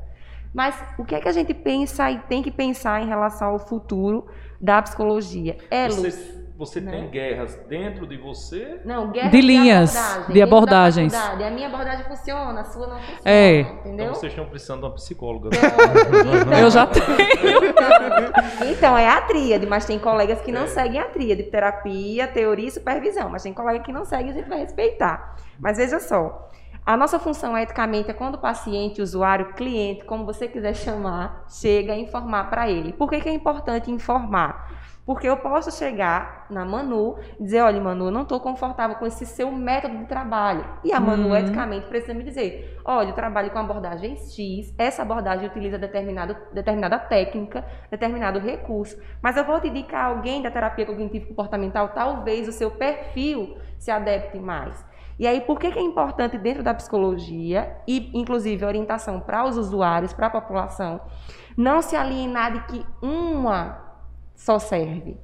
Mas o que é que a gente pensa e tem que pensar em relação ao futuro da psicologia? É luz. Você, né? tem guerras dentro de você? Não, guerra De linhas, abordagem, de dentro da abordagens. A minha abordagem funciona, a sua não funciona. É. Entendeu? Então vocês estão precisando de uma psicóloga. Então, Eu já tenho. Então, é a tríade, mas tem colegas que não seguem a tríade, terapia, teoria e supervisão. Mas tem colega que não segue e a gente vai respeitar. Mas veja só, a nossa função eticamente é quando o paciente, usuário, cliente, como você quiser chamar, chega a informar para ele. Por que, que é importante informar? Porque eu posso chegar na Manu e dizer, olha, Manu, eu não estou confortável com esse seu método de trabalho. E a Manu, Uhum. eticamente, precisa me dizer, olha, eu trabalho com abordagem X, essa abordagem utiliza determinado, determinada técnica, determinado recurso, mas eu vou te indicar alguém da terapia cognitivo-comportamental, talvez o seu perfil se adapte mais. E aí, por que, que é importante dentro da psicologia, e inclusive orientação para os usuários, para a população, não se alienar de que uma só serve?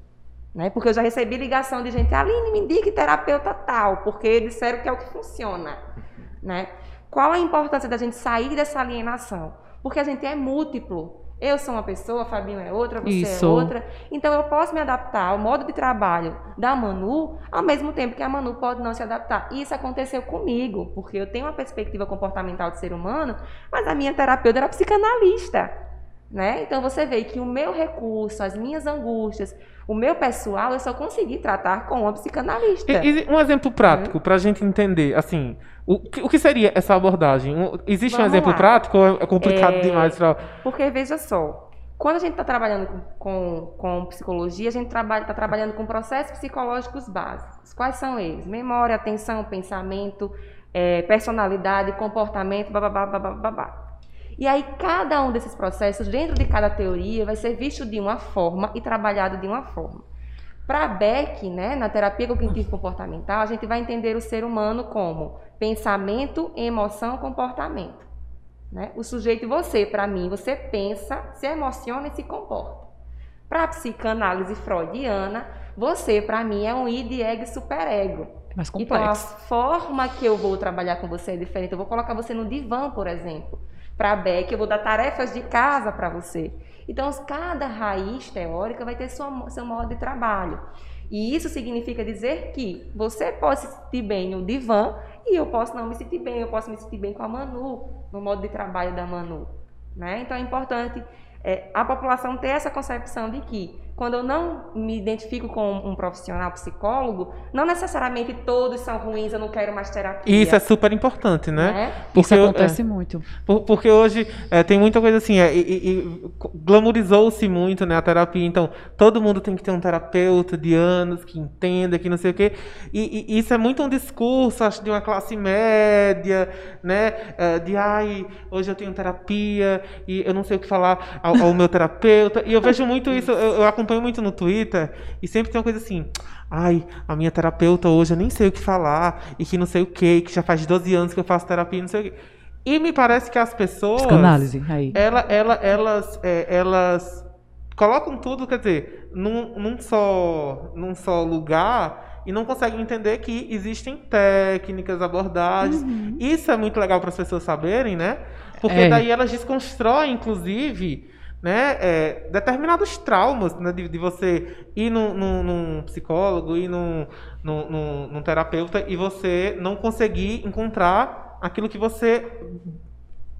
Né? Porque eu já recebi ligação de gente, Aline, me indique terapeuta tal, porque disseram que é o que funciona. Né? Qual a importância da gente sair dessa alienação? Porque a gente é múltiplo. Eu sou uma pessoa, Fabinho é outra, você Isso. é outra. Então eu posso me adaptar ao modo de trabalho da Manu, ao mesmo tempo que a Manu pode não se adaptar. Isso aconteceu comigo, porque eu tenho uma perspectiva comportamental de ser humano, mas a minha terapeuta era psicanalista. Né? Então você vê que o meu recurso, as minhas angústias, o meu pessoal, eu só consegui tratar com uma psicanalista. E- e um exemplo prático para a gente entender, assim, o, que- o que seria essa abordagem? Um- existe um Vamos exemplo lá. prático ou é complicado É, demais para... Porque veja só, quando a gente está trabalhando com, com, com psicologia, a gente está trabalhando com processos psicológicos básicos. Quais são eles? Memória, atenção, pensamento, eh, personalidade, comportamento, bababá, babá, babá. E aí, cada um desses processos, dentro de cada teoria, vai ser visto de uma forma e trabalhado de uma forma. Para Beck, né, na terapia cognitivo-comportamental, a gente vai entender o ser humano como pensamento, emoção, comportamento. Né? O sujeito, você, para mim, você pensa, se emociona e se comporta. Para a psicanálise freudiana, você, para mim, é um id, ego e superego. Mais Então, a complexo. forma que eu vou trabalhar com você é diferente. Eu vou colocar você no divã, por exemplo. Para a Beck, eu vou dar tarefas de casa para você. Então, cada raiz teórica vai ter sua, seu modo de trabalho. E isso significa dizer que você pode se sentir bem no divã e eu posso não me sentir bem. Eu posso me sentir bem com a Manu, no modo de trabalho da Manu. Né? Então, é importante é, a população ter essa concepção de que quando eu não me identifico com um profissional psicólogo, não necessariamente todos são ruins, eu não quero mais terapia. E isso é super importante, né? né? Isso eu- acontece muito. Por- Porque hoje é, tem muita coisa assim, é, e, e- e glamourizou-se muito né, a terapia, então todo mundo tem que ter um terapeuta de anos que entenda, que não sei o quê. E, e isso é muito um discurso, acho, de uma classe média, né? é, de ai, hoje eu tenho terapia e eu não sei o que falar ao, ao meu terapeuta. E eu vejo muito isso, eu, eu acompanho muito no Twitter e sempre tem uma coisa assim. Ai, a minha terapeuta hoje eu nem sei o que falar, e que não sei o que, que já faz 12 anos que eu faço terapia, não sei o quê. E me parece que as pessoas. Psicanálise, aí. Ela, ela, elas, é, elas colocam tudo, quer dizer, num, num só, num só lugar e não conseguem entender que existem técnicas, abordagens. Isso é muito legal para as pessoas saberem, né? Porque É. daí elas desconstroem, inclusive, né, é, determinados traumas né, de, de você ir num, num- num psicólogo, ir num, num, num- terapeuta e você não conseguir encontrar aquilo que você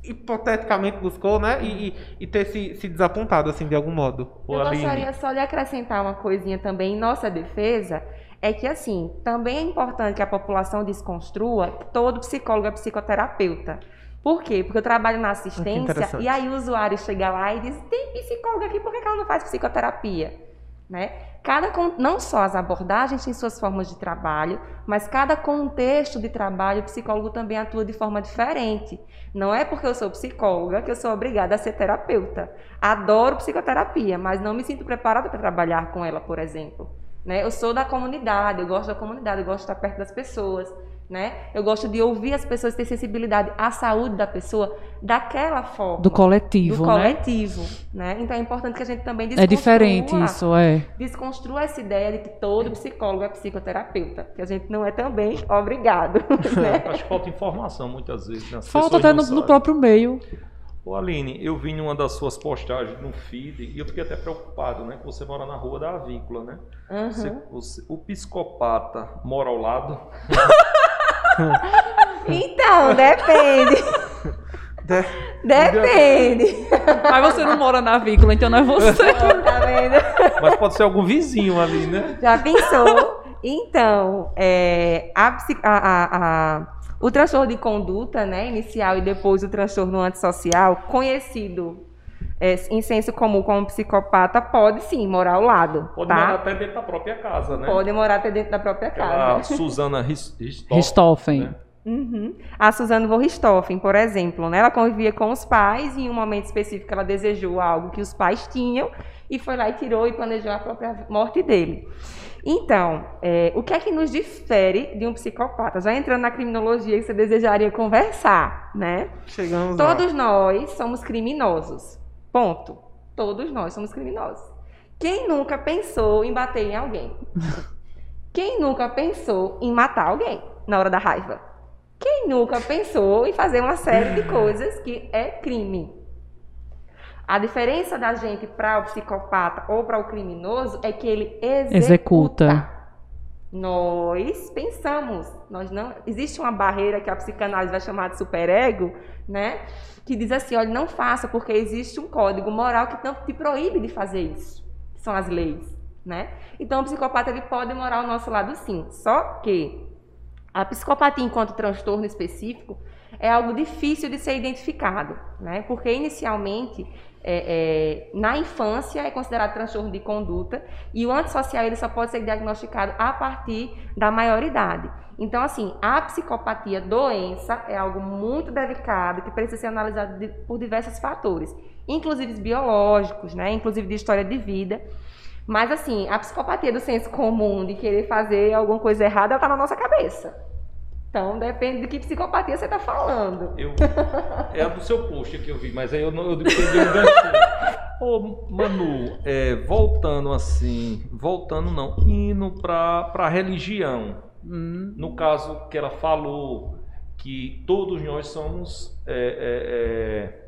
hipoteticamente buscou, né? E, e- ter se, se desapontado, assim, de algum modo. Eu gostaria só de acrescentar uma coisinha também em nossa defesa, é que assim, também é importante que a população desconstrua que todo psicólogo é psicoterapeuta. Por quê? Porque eu trabalho na assistência e aí o usuário chega lá e diz, tem psicólogo aqui, por que ela não faz psicoterapia? Né? Cada, não só as abordagens têm suas formas de trabalho, mas cada contexto de trabalho o psicólogo também atua de forma diferente. Não é porque eu sou psicóloga que eu sou obrigada a ser terapeuta. Adoro psicoterapia, mas não me sinto preparada para trabalhar com ela, por exemplo. Né? Eu sou da comunidade, eu gosto da comunidade, eu gosto de estar perto das pessoas. Né? Eu gosto de ouvir as pessoas ter sensibilidade à saúde da pessoa daquela forma. Do coletivo, Do né? coletivo, né? Então é importante que a gente também É desconstrua, diferente isso, é. desconstrua essa ideia de que todo psicólogo é psicoterapeuta, que a gente não é também obrigado, né? Acho que falta informação muitas vezes. Né? Falta até no, no próprio meio. Ô Aline, eu vi em uma das suas postagens no feed e eu fiquei até preocupado, né? Que você mora na rua da Avícola, né? Uhum. Você- você- o psicopata mora ao lado. Então, depende. De- Depende. Mas você não mora na vícola, então não é você. tá vendo? Mas pode ser algum vizinho ali, né? Já pensou? Então, é, a- a- a- o transtorno de conduta né, inicial e depois o transtorno antissocial, conhecido é, em senso comum como psicopata, pode sim morar ao lado. Pode tá? morar até dentro da própria casa, né? Pode morar até dentro da própria Aquela casa. Suzana Ris- Ristoff, Ristoffen. né? Uhum. A Suzane von Richthofen, por exemplo, né? ela convivia com os pais e em um momento específico ela desejou algo que os pais tinham e foi lá e tirou e planejou a própria morte dele. Então, é, o que é que nos difere de um psicopata? Já entrando na criminologia que você desejaria conversar, né? Chegamos lá. Todos nós somos criminosos. Ponto. Todos nós somos criminosos. Quem nunca pensou em bater em alguém? Quem nunca pensou em matar alguém na hora da raiva? Quem nunca pensou em fazer uma série de coisas que é crime? A diferença da gente para o psicopata ou para o criminoso é que ele executa. Executa. Nós pensamos, nós não existe uma barreira que a psicanálise vai chamar de superego, né? Que diz assim, olha, não faça porque existe um código moral que não te proíbe de fazer isso. Que são as leis, né? Então o psicopata ele pode morar ao nosso lado sim. Só que a psicopatia enquanto transtorno específico é algo difícil de ser identificado, né? Porque inicialmente é, é, na infância é considerado transtorno de conduta e o antissocial ele só pode ser diagnosticado a partir da maioridade. Então, assim, a psicopatia doença é algo muito delicado que precisa ser analisado de- por diversos fatores, inclusive biológicos, né? Inclusive de história de vida. Mas, assim, a psicopatia do senso comum de querer fazer alguma coisa errada, ela está na nossa cabeça. Então, depende de que psicopatia você está falando. Eu, é a do seu post que eu vi, mas aí eu não eu perdi um ganchinho. Ô, Manu, é, voltando assim, voltando não, indo para a religião. Hum, No caso que ela falou que todos nós somos é, é, é,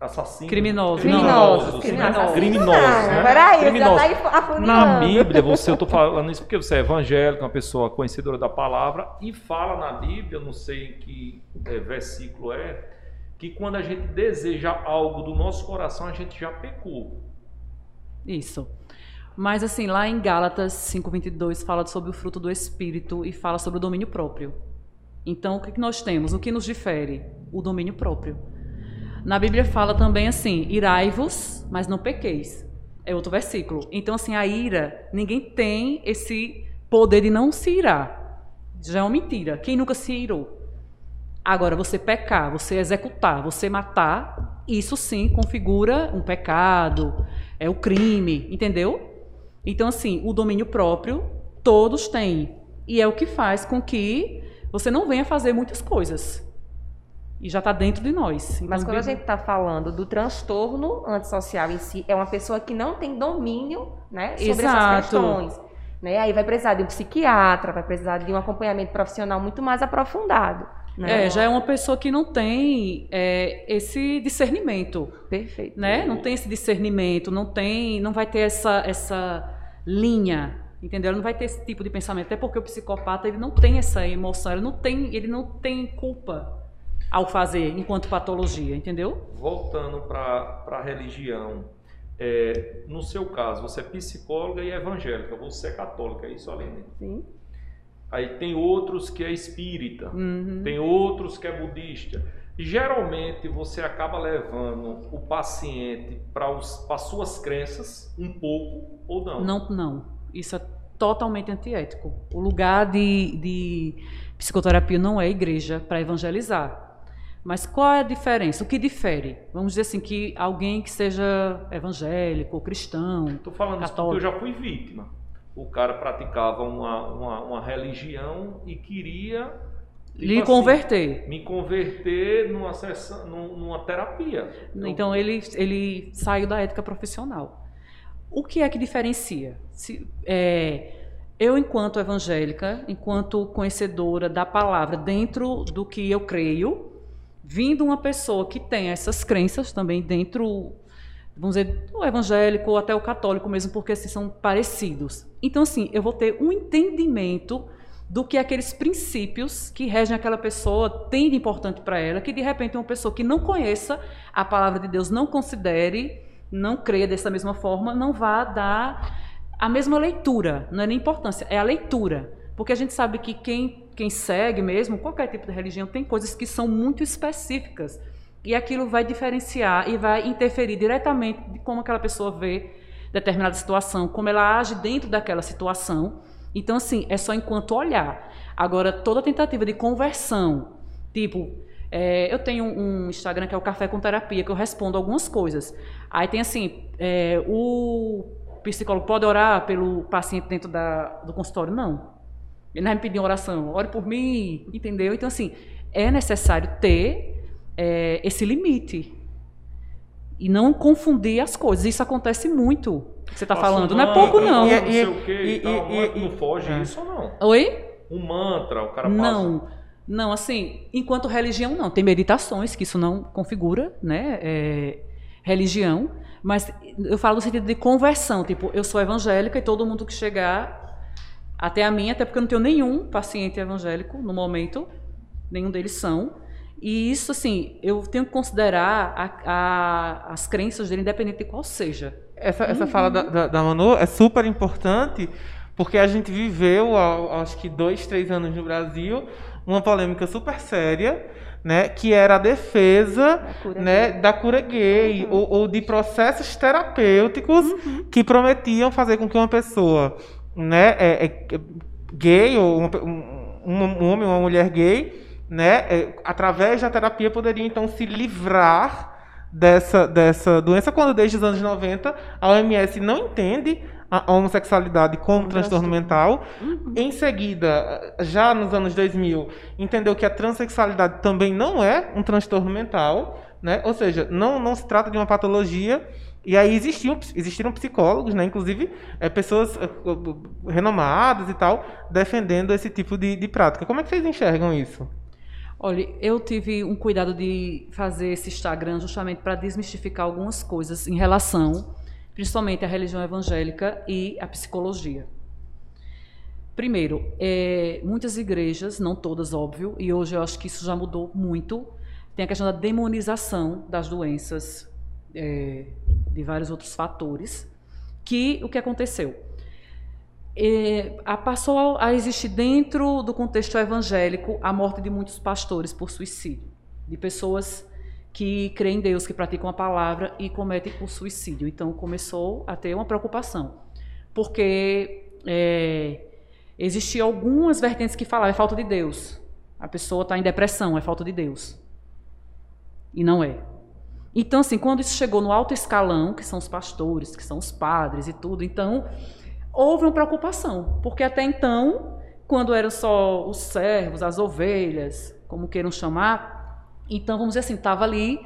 assassinos. Criminosos. Criminosos. Criminosos, Criminosos. criminosos, né? Não, peraí, Criminosos. tá. Na Bíblia, você, eu tô falando isso porque você é evangélico, uma pessoa conhecedora da palavra, e fala na Bíblia, não sei em que eh, versículo é, que quando a gente deseja algo do nosso coração, a gente já pecou. Isso. Mas assim, lá em Gálatas 5:22 fala sobre o fruto do espírito e fala sobre o domínio próprio. Então, o que que nós temos? O que nos difere? O domínio próprio. Na Bíblia fala também assim: irai-vos, mas não pequeis. É outro versículo. Então, assim, a ira, ninguém tem esse poder de não se irar. Já é uma mentira. Quem nunca se irou? Agora, você pecar, você executar, você matar, isso sim configura um pecado, é o crime, entendeu? Então, assim, o domínio próprio todos têm. E é o que faz com que você não venha fazer muitas coisas. E já está dentro de nós. Mas Então, quando a gente está falando do transtorno antissocial em si, é uma pessoa que não tem domínio né, sobre Exato. essas questões. Né? Aí vai precisar de um psiquiatra, vai precisar de um acompanhamento profissional muito mais aprofundado. Né? É, já é uma pessoa que não tem é, esse discernimento, Perfeito. né? Não tem esse discernimento, não tem, não vai ter essa essa linha, entendeu? Ele não vai ter esse tipo de pensamento, até porque o psicopata ele não tem essa emoção, ele não tem, ele não tem culpa ao fazer enquanto patologia, entendeu? Voltando para a religião, é, no seu caso, você é psicóloga e evangélica, você é católica, é isso, Aline? Sim. Aí tem outros que é espírita, Uhum. tem outros que é budista. Geralmente você acaba levando o paciente para as suas crenças um pouco ou não. Não, não. Isso é totalmente antiético. O lugar de, de psicoterapia não é igreja para evangelizar. Mas qual é a diferença? O que difere? Vamos dizer assim, que alguém que seja evangélico, cristão, Estou falando isso porque Católico. eu já fui vítima. O cara praticava uma, uma, uma religião e queria tipo lhe assim, converter. me converter numa, sessão, num- numa terapia. Eu- Então ele, ele saiu da ética profissional. O que é que diferencia? Se, é, eu, enquanto evangélica, enquanto conhecedora da palavra, dentro do que eu creio, vindo uma pessoa que tem essas crenças também dentro, vamos dizer, do evangélico ou até o católico mesmo, porque assim, são parecidos. Então, assim, eu vou ter um entendimento do que aqueles princípios que regem aquela pessoa têm de importante para ela, que de repente uma pessoa que não conheça a palavra de Deus, não considere, não creia dessa mesma forma, não vá dar a mesma leitura, não é nem importância, é a leitura. Porque a gente sabe que quem, quem segue mesmo, qualquer tipo de religião, tem coisas que são muito específicas. E aquilo vai diferenciar e vai interferir diretamente de como aquela pessoa vê determinada situação, como ela age dentro daquela situação. Então, assim, é só enquanto olhar. Agora, toda tentativa de conversão, tipo, é, eu tenho um Instagram que é o Café com Terapia, que eu respondo algumas coisas. Aí tem assim, é, o psicólogo pode orar pelo paciente dentro da, do consultório? Não. Ele não vai me pedir uma oração, ore por mim, entendeu? Então, assim, é necessário ter é, esse limite. E não confundir as coisas. Isso acontece muito. que Você está um falando. Não é pouco, não. Não E- sei o quê e, e- tal, e- mas e- não foge é. isso ou não? Oi? Um mantra, o cara passa. Não, não, assim, enquanto religião não. Tem meditações que isso não configura, né? é, religião, mas eu falo no sentido de conversão, tipo, eu sou evangélica e todo mundo que chegar até a mim, até porque eu não tenho nenhum paciente evangélico no momento, nenhum deles são. E isso, assim, eu tenho que considerar a- a- as crenças dele, independente de qual seja. Essa, essa fala da, da, da Manu é super importante porque a gente viveu, há, acho que dois, três anos no Brasil, uma polêmica super séria, né, que era a defesa Da cura né, da cura gay ou, ou de processos terapêuticos que prometiam fazer com que uma pessoa né, é, é, gay ou uma um, um homem ou uma mulher gay, né, é, através da terapia poderia então se livrar dessa, dessa doença, quando desde os anos 90 a OMS não entende a homossexualidade como transtorno mental. Em seguida, já nos anos 2000, entendeu que a transexualidade também não é um transtorno mental, né? ou seja, não, não se trata de uma patologia. E aí existiam, existiram psicólogos, né? inclusive eh, pessoas eh, renomadas e tal, defendendo esse tipo de, de prática. Como é que vocês enxergam isso? Olha, eu tive um cuidado de fazer esse Instagram justamente para desmistificar algumas coisas em relação, principalmente à religião evangélica e à psicologia. Primeiro, é, muitas igrejas, não todas, óbvio, e hoje eu acho que isso já mudou muito, tem a questão da demonização das doenças, é, de vários outros fatores, que o que aconteceu? É, a, passou a existir dentro do contexto evangélico a morte de muitos pastores por suicídio, de pessoas que creem em Deus, que praticam a palavra e cometem o suicídio. Então começou a ter uma preocupação, porque é, existiam algumas vertentes que falavam é falta de Deus, a pessoa está em depressão, é falta de Deus. E não é. Então, assim, quando isso chegou no alto escalão, que são os pastores, que são os padres e tudo, então houve uma preocupação, porque até então, quando eram só os servos, as ovelhas, como queiram chamar, então, vamos dizer assim, estava ali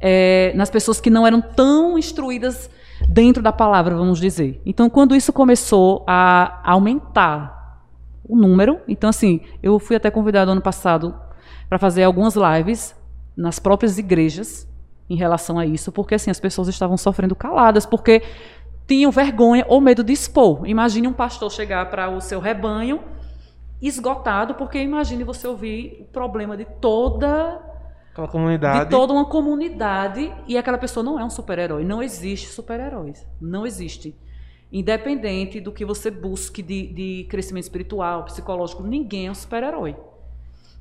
é, nas pessoas que não eram tão instruídas dentro da palavra, vamos dizer. Então, quando isso começou a aumentar o número, então, assim, eu fui até convidado ano passado para fazer algumas lives nas próprias igrejas em relação a isso, porque assim as pessoas estavam sofrendo caladas, porque tinham vergonha ou medo de expor. Imagine um pastor chegar para o seu rebanho esgotado, porque imagine você ouvir o problema de toda aquela comunidade, de toda uma comunidade e aquela pessoa não é um super-herói. Não existe super-heróis, não existe. Independente do que você busque de, de crescimento espiritual, psicológico, ninguém é um super-herói.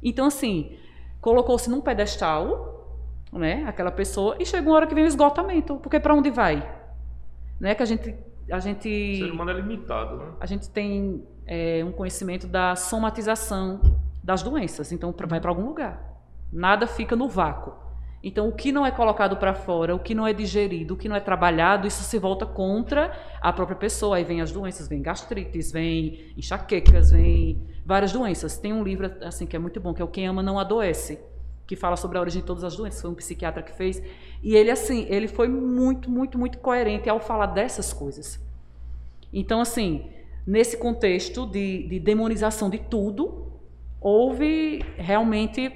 Então, assim, colocou-se num pedestal, né, aquela pessoa, e chegou uma hora que vem o esgotamento, porque para onde vai? Né, que a gente a gente o ser humano é limitado, né? A gente tem é, um conhecimento da somatização das doenças, então vai para algum lugar. Nada fica no vácuo. Então, o que não é colocado para fora, o que não é digerido, o que não é trabalhado, isso se volta contra a própria pessoa. Aí vem as doenças, vem gastrites, vem enxaquecas, vem várias doenças. Tem um livro assim que é muito bom, que é o Quem Ama Não Adoece, que fala sobre a origem de todas as doenças. Foi um psiquiatra que fez. E ele, assim, ele foi muito, muito, muito coerente ao falar dessas coisas. Então, assim, nesse contexto de, de demonização de tudo, houve realmente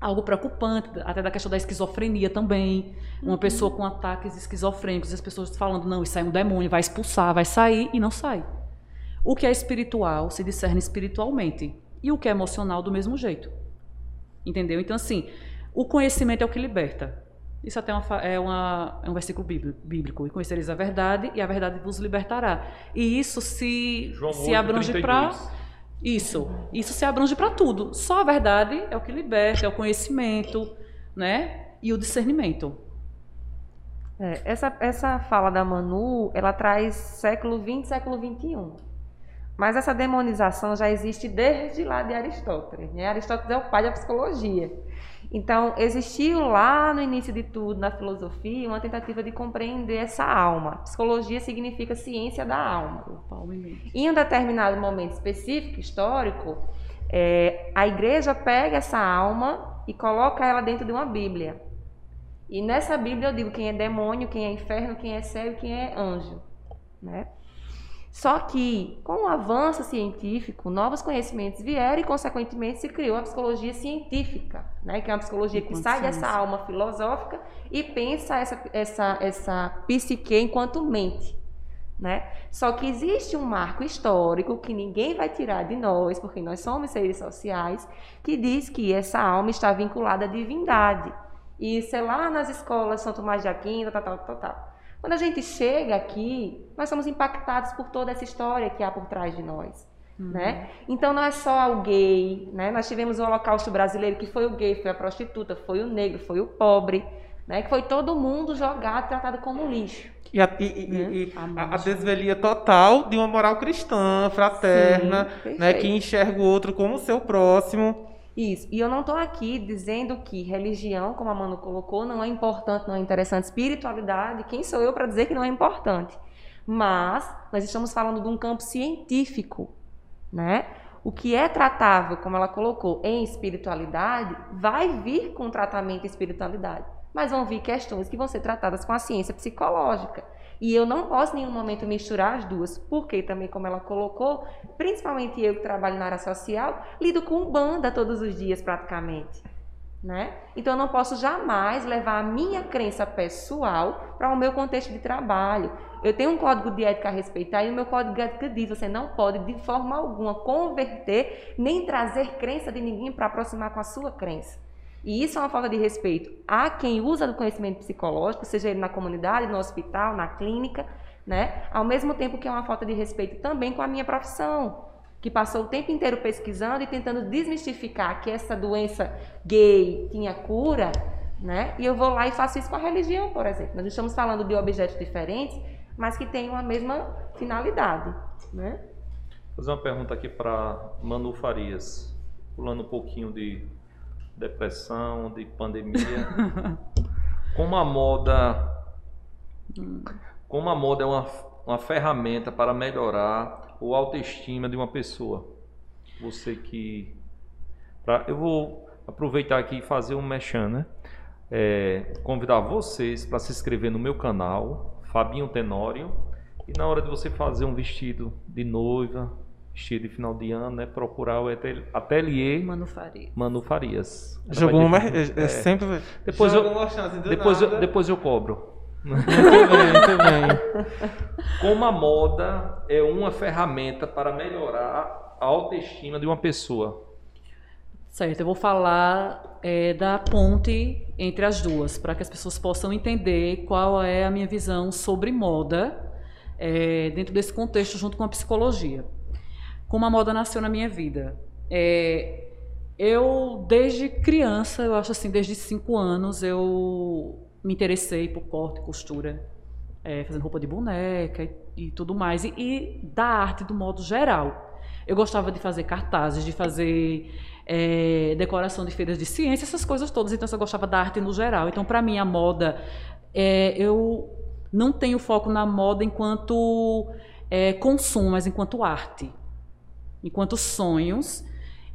algo preocupante, até da questão da esquizofrenia também. Uma uhum. pessoa com ataques esquizofrênicos, as pessoas falando, não, isso é um demônio, vai expulsar, vai sair, e não sai. O que é espiritual se discerne espiritualmente. E o que é emocional, do mesmo jeito. Entendeu? Então, assim, o conhecimento é o que liberta. Isso até é, uma, é, uma, é um versículo bíblico. E conhecereis a verdade, e a verdade vos libertará. E isso se, se abrange para isso, isso se abrange para tudo. Só a verdade é o que liberta, é o conhecimento, né? E o discernimento. É, essa, essa fala da Manu, ela traz século XX, século XXI. Mas essa demonização já existe desde lá de Aristóteles. Né? Aristóteles é o pai da psicologia. Então, existiu lá no início de tudo, na filosofia, uma tentativa de compreender essa alma. Psicologia significa ciência da alma. Em um determinado momento específico, histórico, é, a igreja pega essa alma e coloca ela dentro de uma Bíblia. E nessa Bíblia eu digo quem é demônio, quem é inferno, quem é céu e quem é anjo. Né? Só que, com o avanço científico, novos conhecimentos vieram e, consequentemente, se criou a psicologia científica, né? que é uma psicologia que sai dessa alma filosófica e pensa essa, essa, essa psique enquanto mente. Né? Só que existe um marco histórico que ninguém vai tirar de nós, porque nós somos seres sociais, que diz que essa alma está vinculada à divindade. E isso é lá nas escolas São Tomás de Aquino, tal, tal, tal, tal. Quando a gente chega aqui, nós somos impactados por toda essa história que há por trás de nós. Uhum. Né? Então não é só o gay, né? nós tivemos o holocausto brasileiro que foi o gay, foi a prostituta, foi o negro, foi o pobre, né? que foi todo mundo jogado, tratado como lixo. E a, e, e, hum? a, a, desvelia total de uma moral cristã, fraterna, Sim, né, que enxerga o outro como seu próximo. Isso. E eu não estou aqui dizendo que religião, como a Manu colocou, não é importante, não é interessante. Espiritualidade, quem sou eu para dizer que não é importante? Mas nós estamos falando de um campo científico, né? O que é tratável, como ela colocou, em espiritualidade, vai vir com tratamento em espiritualidade. Mas vão vir questões que vão ser tratadas com a ciência psicológica. E eu não posso em nenhum momento misturar as duas, porque também, como ela colocou, principalmente eu que trabalho na área social, lido com banda todos os dias praticamente. Né? Então eu não posso jamais levar a minha crença pessoal para o meu contexto de trabalho. Eu tenho um código de ética a respeitar e o meu código de ética diz: você não pode de forma alguma converter nem trazer crença de ninguém para aproximar com a sua crença. E isso é uma falta de respeito a quem usa do conhecimento psicológico, seja ele na comunidade, no hospital, na clínica, né? Ao mesmo tempo que é uma falta de respeito também com a minha profissão, que passou o tempo inteiro pesquisando e tentando desmistificar que essa doença gay tinha cura, né? E eu vou lá e faço isso com a religião, por exemplo. Nós estamos falando de objetos diferentes, mas que têm a mesma finalidade, né? Vou fazer uma pergunta aqui para Manu Farias, pulando um pouquinho de depressão, de pandemia. Como a moda, como a moda é uma, uma ferramenta para melhorar o autoestima de uma pessoa. Você que, pra, eu vou aproveitar aqui e fazer um mechan, né? É, convidar vocês para se inscrever no meu canal, Fabinho Tenório, e na hora de você fazer um vestido de noiva, vestido de final de ano, né? Procurar o ateliê Manu Farias. Manu Farias. Jogou Vai uma. ter- é, sempre. Depois eu- uma chance do Depois eu, depois eu cobro. Muito bem, muito bem. Como a moda é uma ferramenta para melhorar a autoestima de uma pessoa. Certo, eu vou falar é, da ponte entre as duas, para que as pessoas possam entender qual é a minha visão sobre moda é, dentro desse contexto, junto com a psicologia. Como a moda nasceu na minha vida. É, eu, desde criança, eu acho assim, desde cinco anos, eu me interessei por corte costura, é, fazendo roupa de boneca e, e tudo mais, e, e da arte do modo geral. Eu gostava de fazer cartazes, de fazer é, decoração de feiras de ciência, essas coisas todas. Então, eu gostava da arte no geral. Então, para mim, a moda, é, eu não tenho foco na moda enquanto é, consumo, mas enquanto arte, enquanto sonhos,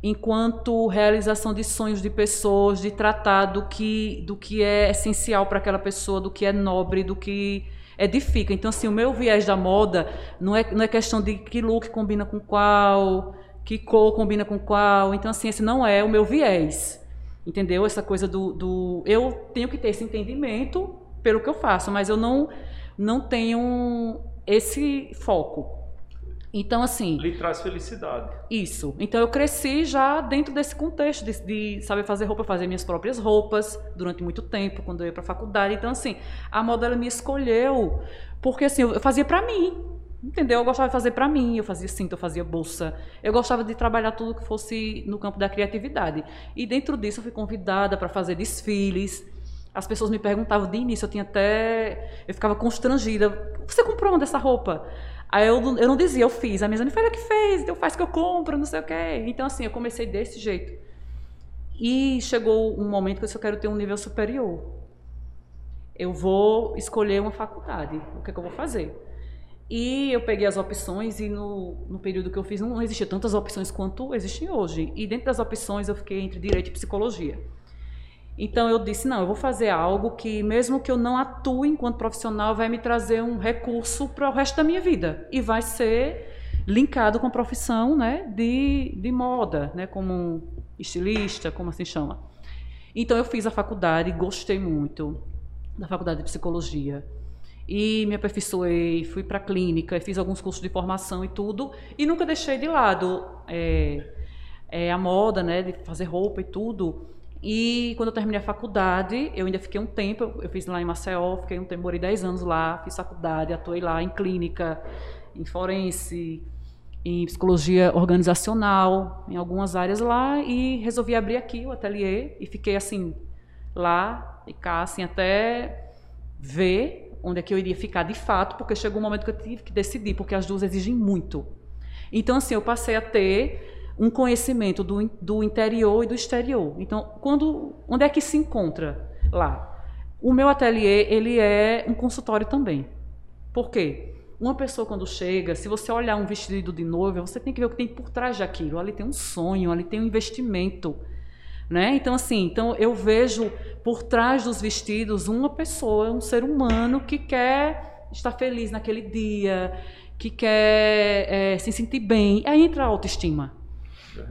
enquanto realização de sonhos de pessoas, de tratar do que, do que é essencial para aquela pessoa, do que é nobre, do que edifica. Então, assim, o meu viés da moda não é, não é questão de que look combina com qual, que cor combina com qual. Então, assim, esse não é o meu viés. Entendeu? Essa coisa do, do. Eu tenho que ter esse entendimento pelo que eu faço, mas eu não, não tenho esse foco. Então, assim. Lhe traz felicidade. Isso. Então eu cresci já dentro desse contexto de, de saber fazer roupa, fazer minhas próprias roupas durante muito tempo, quando eu ia para faculdade. Então assim, a moda ela me escolheu porque assim, eu eu fazia para mim. Entendeu? Eu gostava de fazer para mim, eu fazia cinto, eu fazia bolsa. Eu gostava de trabalhar tudo que fosse no campo da criatividade. E dentro disso eu fui convidada para fazer desfiles. As pessoas me perguntavam de início, eu tinha até eu ficava constrangida. Você comprou onde essa roupa? Aí eu, eu não dizia, eu fiz. A minha não foi que fez, então faz que eu compro, não sei o quê. Então, assim, eu comecei desse jeito. E chegou um momento que eu só quero ter um nível superior. Eu vou escolher uma faculdade. O que, é que eu vou fazer? E eu peguei as opções e no, no período que eu fiz não existia tantas opções quanto existem hoje. E dentro das opções eu fiquei entre direito e psicologia. Então eu disse, não, eu vou fazer algo que, mesmo que eu não atue enquanto profissional, vai me trazer um recurso para o resto da minha vida. E vai ser linkado com a profissão né, de, de moda, né, como estilista, como assim chama. Então eu fiz a faculdade, gostei muito da faculdade de psicologia. E me aperfeiçoei, fui para a clínica, fiz alguns cursos de formação e tudo, e nunca deixei de lado é, é, a moda, né, de fazer roupa e tudo. E quando eu terminei a faculdade, eu ainda fiquei um tempo, eu- fiz lá em Maceió, fiquei um tempo, morei 10 anos lá, fiz faculdade, atuei lá em clínica, em forense, em psicologia organizacional, em algumas áreas lá, e resolvi abrir aqui o ateliê, e fiquei assim, lá e cá, assim, até ver onde é que eu iria ficar de fato, porque chegou um momento que eu tive que decidir, porque as duas exigem muito. Então, assim, eu passei a ter um conhecimento do, do interior e do exterior. Então, quando, onde é que se encontra lá? O meu ateliê, ele é um consultório também. Por quê? Uma pessoa quando chega, se você olhar um vestido de noiva, você tem que ver o que tem por trás daquilo. Ali tem um sonho, ali tem um investimento. Né? Então, assim, então eu vejo por trás dos vestidos uma pessoa, um ser humano que quer estar feliz naquele dia, que quer eh, se sentir bem. Aí entra a autoestima.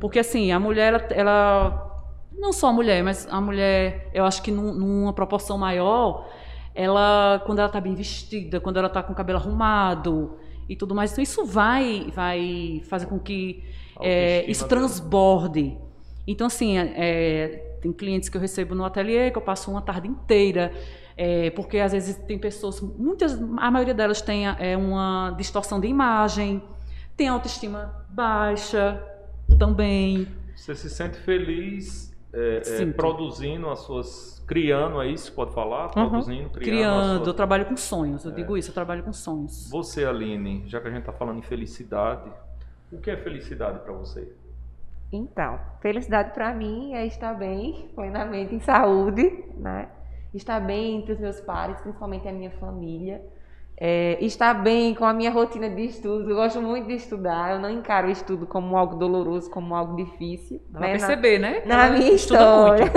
Porque, assim, a mulher, ela, ela- não só a mulher, mas a mulher, eu acho que num- numa proporção maior, ela, quando ela está bem vestida, quando ela está com o cabelo arrumado e tudo mais, então isso vai, vai fazer com que Autoestima isso transborde. Então, assim, é, tem clientes que eu recebo no ateliê que eu passo uma tarde inteira. É, porque às vezes tem pessoas, muitas, a maioria delas tem é, uma distorção de imagem, tem autoestima baixa também. Você se sente feliz é, é, produzindo as suas. Criando, é isso? Pode falar? Produzindo, uhum. criando. Criando, suas... eu trabalho com sonhos, eu é. digo isso, eu trabalho com sonhos. Você, Aline, já que a gente está falando em felicidade, o que é felicidade para você? Então, felicidade para mim é estar bem, plenamente em saúde, né? Estar bem entre os meus pares, principalmente a minha família. É, estar bem com a minha rotina de estudo. Eu gosto muito de estudar. Eu não encaro o estudo como algo doloroso, como algo difícil. Dá né? perceber, né? Na minha história.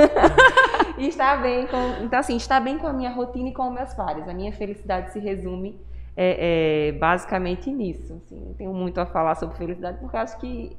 estar bem com. Então, assim, estar bem com a minha rotina e com os meus pares. A minha felicidade se resume é, é, basicamente nisso. Assim, não tenho muito a falar sobre felicidade, porque acho que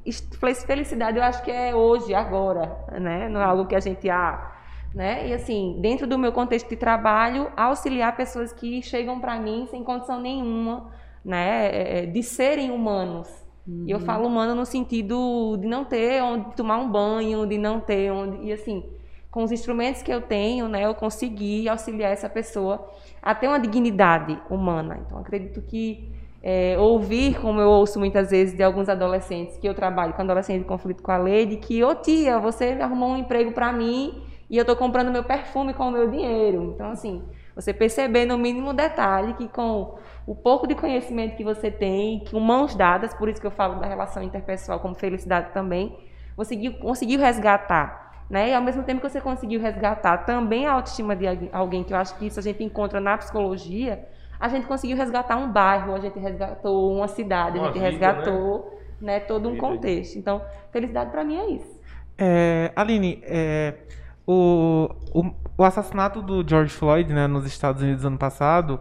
felicidade eu acho que é hoje, agora, né? Não é algo que a gente ah, né? E assim, dentro do meu contexto de trabalho, auxiliar pessoas que chegam para mim sem condição nenhuma, né, é, é, de serem humanos. Uhum. E eu uhum. falo humano no sentido de não ter onde tomar um banho, de não ter onde e assim, com os instrumentos que eu tenho, né, eu consegui auxiliar essa pessoa a ter uma dignidade humana. Então, acredito que é, ouvir, como eu ouço muitas vezes de alguns adolescentes, que eu trabalho com adolescentes de conflito com a lei, de que, ô tia, você arrumou um emprego para mim e eu estou comprando meu perfume com o meu dinheiro. Então, assim, você perceber no mínimo detalhe que com o pouco de conhecimento que você tem, com mãos dadas, por isso que eu falo da relação interpessoal como felicidade também, você conseguiu resgatar. Né? E ao mesmo tempo que você conseguiu resgatar também a autoestima de alguém, que eu acho que isso a gente encontra na psicologia, a gente conseguiu resgatar um bairro, a gente resgatou uma cidade, uma a gente vida, resgatou né? né todo um contexto. Então, felicidade para mim é isso. É, Aline, é, o, o, o, assassinato do George Floyd né, nos Estados Unidos ano passado,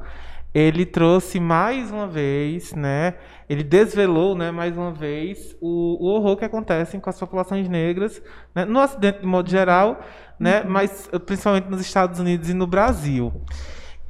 ele trouxe mais uma vez, né, ele desvelou né, mais uma vez o, o horror que acontece com as populações negras, né, no Ocidente de modo geral, né, uhum. mas principalmente nos Estados Unidos e no Brasil.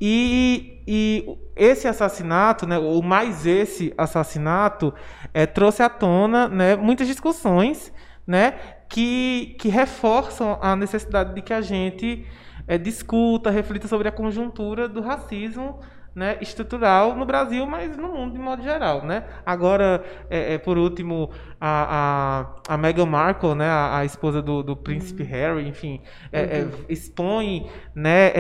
E, e esse assassinato, né, ou mais esse assassinato, é, trouxe à tona né, muitas discussões né, que, que reforçam a necessidade de que a gente é, discuta, reflita sobre a conjuntura do racismo né, estrutural no Brasil, mas no mundo de modo geral. Né? Agora, é, é, por último, a, a, a Meghan Markle, né, a, a esposa do, do príncipe uhum. Harry, enfim, é, uhum. expõe né,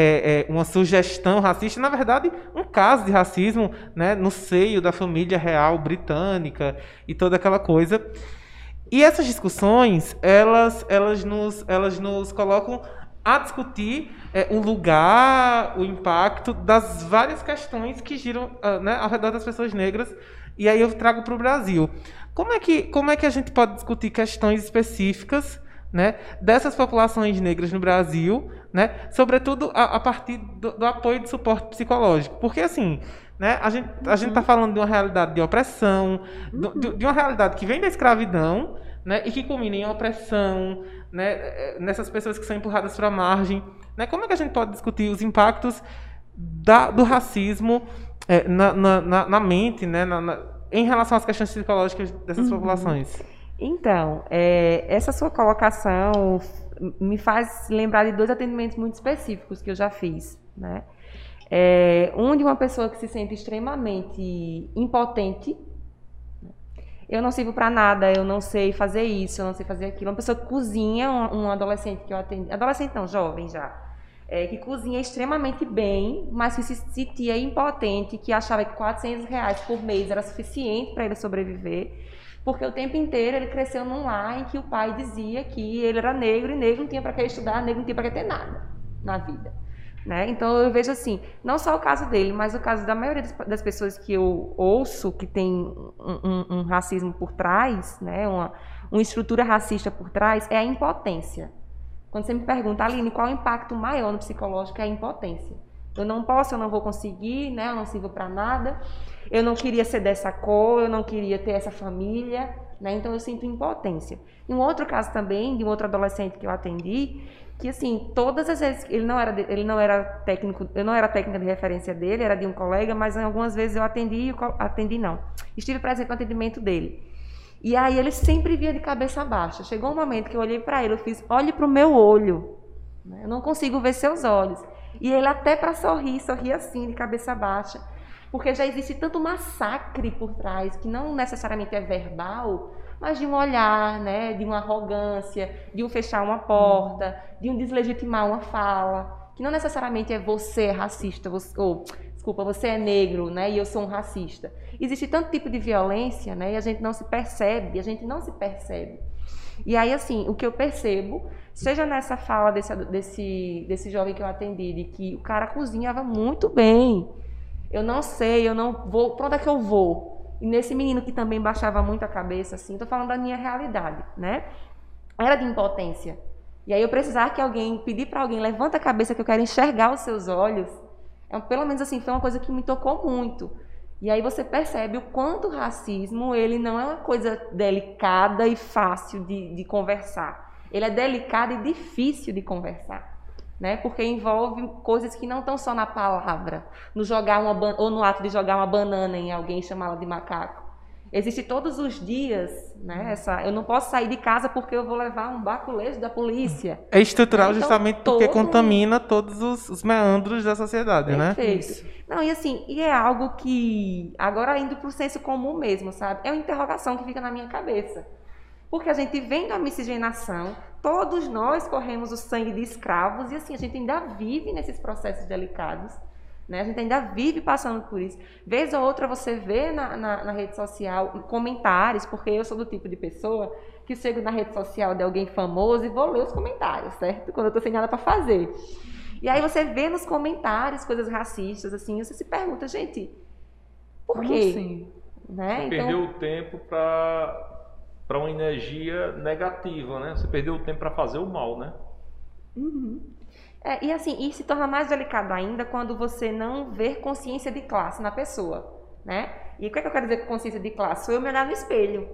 uma sugestão racista, na verdade, um caso de racismo né, no seio da família real britânica e toda aquela coisa. E essas discussões, elas, elas, nos, elas nos colocam a discutir é, o lugar, o impacto das várias questões que giram uh, né, ao redor das pessoas negras. E aí eu trago para o Brasil. Como é, que, como é que a gente pode discutir questões específicas né, dessas populações negras no Brasil, né, sobretudo a, a partir do, do, apoio de suporte psicológico? Porque, assim, né, a gente a está falando de uma realidade de opressão, de, de uma realidade que vem da escravidão né, e que culmina em opressão, né, nessas pessoas que são empurradas para a margem. Né? Como é que a gente pode discutir os impactos da, do racismo é, na, na, na, mente, né, na, em relação às questões psicológicas dessas uhum. populações? Então, é, essa sua colocação me faz lembrar de dois atendimentos muito específicos que eu já fiz. Né? É, um de uma pessoa que se sente extremamente impotente eu não sirvo para nada, eu não sei fazer isso, eu não sei fazer aquilo. Uma pessoa que cozinha, um, um adolescente que eu atendi, adolescente não, jovem já, é, que cozinha extremamente bem, mas que se sentia impotente, que achava que 400 reais por mês era suficiente para ele sobreviver, porque o tempo inteiro ele cresceu num lar em que o pai dizia que ele era negro e negro não tinha para que estudar, negro não tinha para que ter nada na vida. Né? Então eu vejo assim, não só o caso dele, mas o caso da maioria das pessoas que eu ouço que tem um, um, um racismo por trás, né? uma, uma estrutura racista por trás, é a impotência. Quando você me pergunta, Aline, qual é o impacto maior no psicológico? É a impotência. Eu não posso, eu não vou conseguir, né? eu não sirvo para nada, eu não queria ser dessa cor, eu não queria ter essa família, né? então eu sinto impotência. E um outro caso também, de um outro adolescente que eu atendi, que assim, todas as vezes ele não era ele não era técnico, eu não era técnica de referência dele, era de um colega, mas algumas vezes eu atendi, atendi não. Estive presente no atendimento dele. E aí ele sempre via de cabeça baixa. Chegou um momento que eu olhei para ele, eu fiz: "Olhe para o meu olho". né? eu não consigo ver seus olhos. E ele até para sorrir, sorri assim, de cabeça baixa, porque já existe tanto massacre por trás, que não necessariamente é verbal, mas de um olhar, né, de uma arrogância, de um fechar uma porta, de um deslegitimar uma fala, que não necessariamente é você é racista, você, ou desculpa, você é negro, né, e eu sou um racista. Existe tanto tipo de violência, né, e a gente não se percebe, a gente não se percebe. E aí, assim, o que eu percebo, seja nessa fala desse, desse, desse jovem que eu atendi, de que o cara cozinhava muito bem. Eu não sei, eu não vou. Para onde é que eu vou? E nesse menino que também baixava muito a cabeça, assim, estou falando da minha realidade, né? Era de impotência. E aí eu precisar que alguém, pedir para alguém, levanta a cabeça que eu quero enxergar os seus olhos, é, pelo menos assim, foi uma coisa que me tocou muito. E aí você percebe o quanto o racismo ele não é uma coisa delicada e fácil de, de conversar. Ele é delicado e difícil de conversar. Né? Porque envolve coisas que não estão só na palavra, no jogar uma ou no ato de jogar uma banana em alguém e chamá-la de macaco. Existe todos os dias, né? Essa, eu não posso sair de casa porque eu vou levar um baculejo da polícia. É estrutural então, justamente porque todo... contamina todos os, os, meandros da sociedade, né? Perfeito. né? Não, e assim, e é algo que, agora indo para o senso comum mesmo, sabe? É uma interrogação que fica na minha cabeça. Porque a gente vem da miscigenação, todos nós corremos o sangue de escravos e assim, a gente ainda vive nesses processos delicados. Né? A gente ainda vive passando por isso. Vez ou outra você vê na, na, na, rede social comentários, porque eu sou do tipo de pessoa que chego na rede social de alguém famoso e vou ler os comentários, certo? Quando eu estou sem nada para fazer. E aí você vê nos comentários coisas racistas, assim, você se pergunta, gente, por Como quê? Assim? Né? Você então... perdeu o tempo para para uma energia negativa, né? Você perdeu o tempo para fazer o mal, né? Uhum. É, e assim, e se torna mais delicado ainda quando você não vê consciência de classe na pessoa, né? E o que, é que eu quero dizer com consciência de classe? Sou eu me olhar no espelho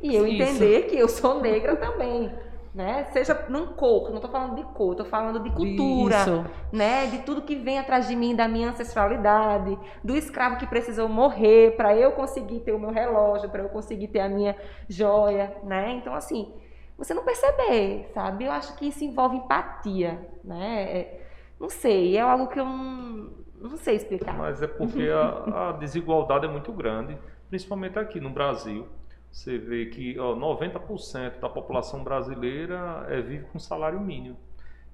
e eu Isso. entender que eu sou negra também, né? Seja num cor, não estou falando de cor, estou falando de cultura, Isso. né? De tudo que vem atrás de mim, da minha ancestralidade, do escravo que precisou morrer para eu conseguir ter o meu relógio, para eu conseguir ter a minha joia, né? Então assim, você não perceber, sabe? Eu acho que isso envolve empatia, né? É, não sei, é algo que eu não, não sei explicar. Mas é porque a, a, desigualdade é muito grande, principalmente aqui no Brasil. Você vê que ó, 90% da população brasileira é, vive com salário mínimo.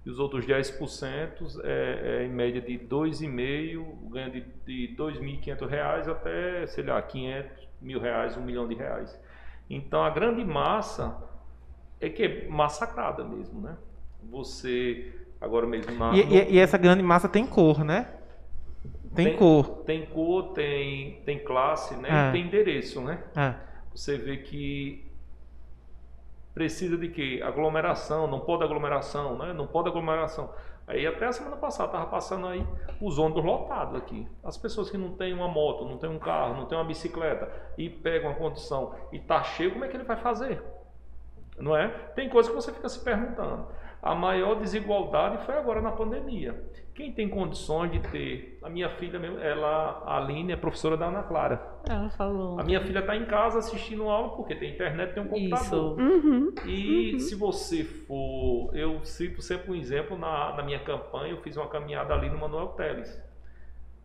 E os outros 10% é, é em média de 2,5, ganha de, de R$ 2.500 até, sei lá, 500 mil reais, 1 milhão de reais. Então a grande massa é que é massacrada mesmo, né? Você agora mesmo na e, no... e, essa grande massa tem cor, né? Tem, tem cor. Tem cor, tem tem classe, né? É. E tem endereço, né? É. Você vê que precisa de quê? Aglomeração, não pode aglomeração, né? Não pode aglomeração. Aí até a semana passada tava passando aí os ônibus lotados aqui. As pessoas que não têm uma moto, não têm um carro, não têm uma bicicleta e pegam a condição e tá cheio, como é que ele vai fazer? não é? Tem coisas que você fica se perguntando. A maior desigualdade foi agora na pandemia. Quem tem condições de ter. A minha filha, ela, a Aline, é professora da Ana Clara. Ela falou. A minha filha está em casa assistindo aula porque tem internet, tem um computador. Uhum. E uhum. se você for. Eu cito sempre um exemplo na, na minha campanha, eu fiz uma caminhada ali no Manuel Teles.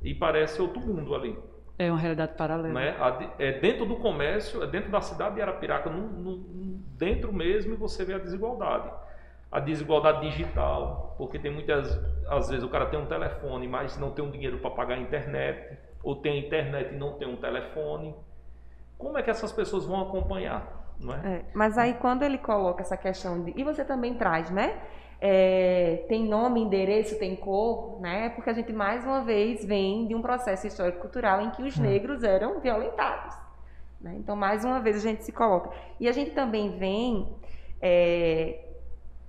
E parece outro mundo ali. É uma realidade paralela. Né? É dentro do comércio, é dentro da cidade de Arapiraca, no, no, dentro mesmo você vê a desigualdade. A desigualdade digital, porque tem muitas, às vezes o cara tem um telefone, mas não tem um dinheiro para pagar a internet, ou tem a internet e não tem um telefone. Como é que essas pessoas vão acompanhar? Não é? é mas aí quando ele coloca essa questão de. E você também traz, né? é, tem nome, endereço, tem cor, né? Porque a gente mais uma vez vem de um processo histórico-cultural em que os hum. negros eram violentados. Né? Então, mais uma vez a gente se coloca. E a gente também vem é,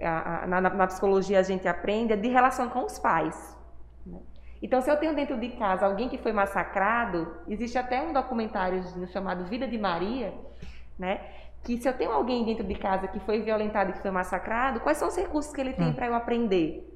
a, a, na, na, psicologia a gente aprende de relação com os pais. Né? Então, se eu tenho dentro de casa alguém que foi massacrado, existe até um documentário chamado Vida de Maria, né? que se eu tenho alguém dentro de casa que foi violentado e que foi massacrado, quais são os recursos que ele tem hum. para eu aprender?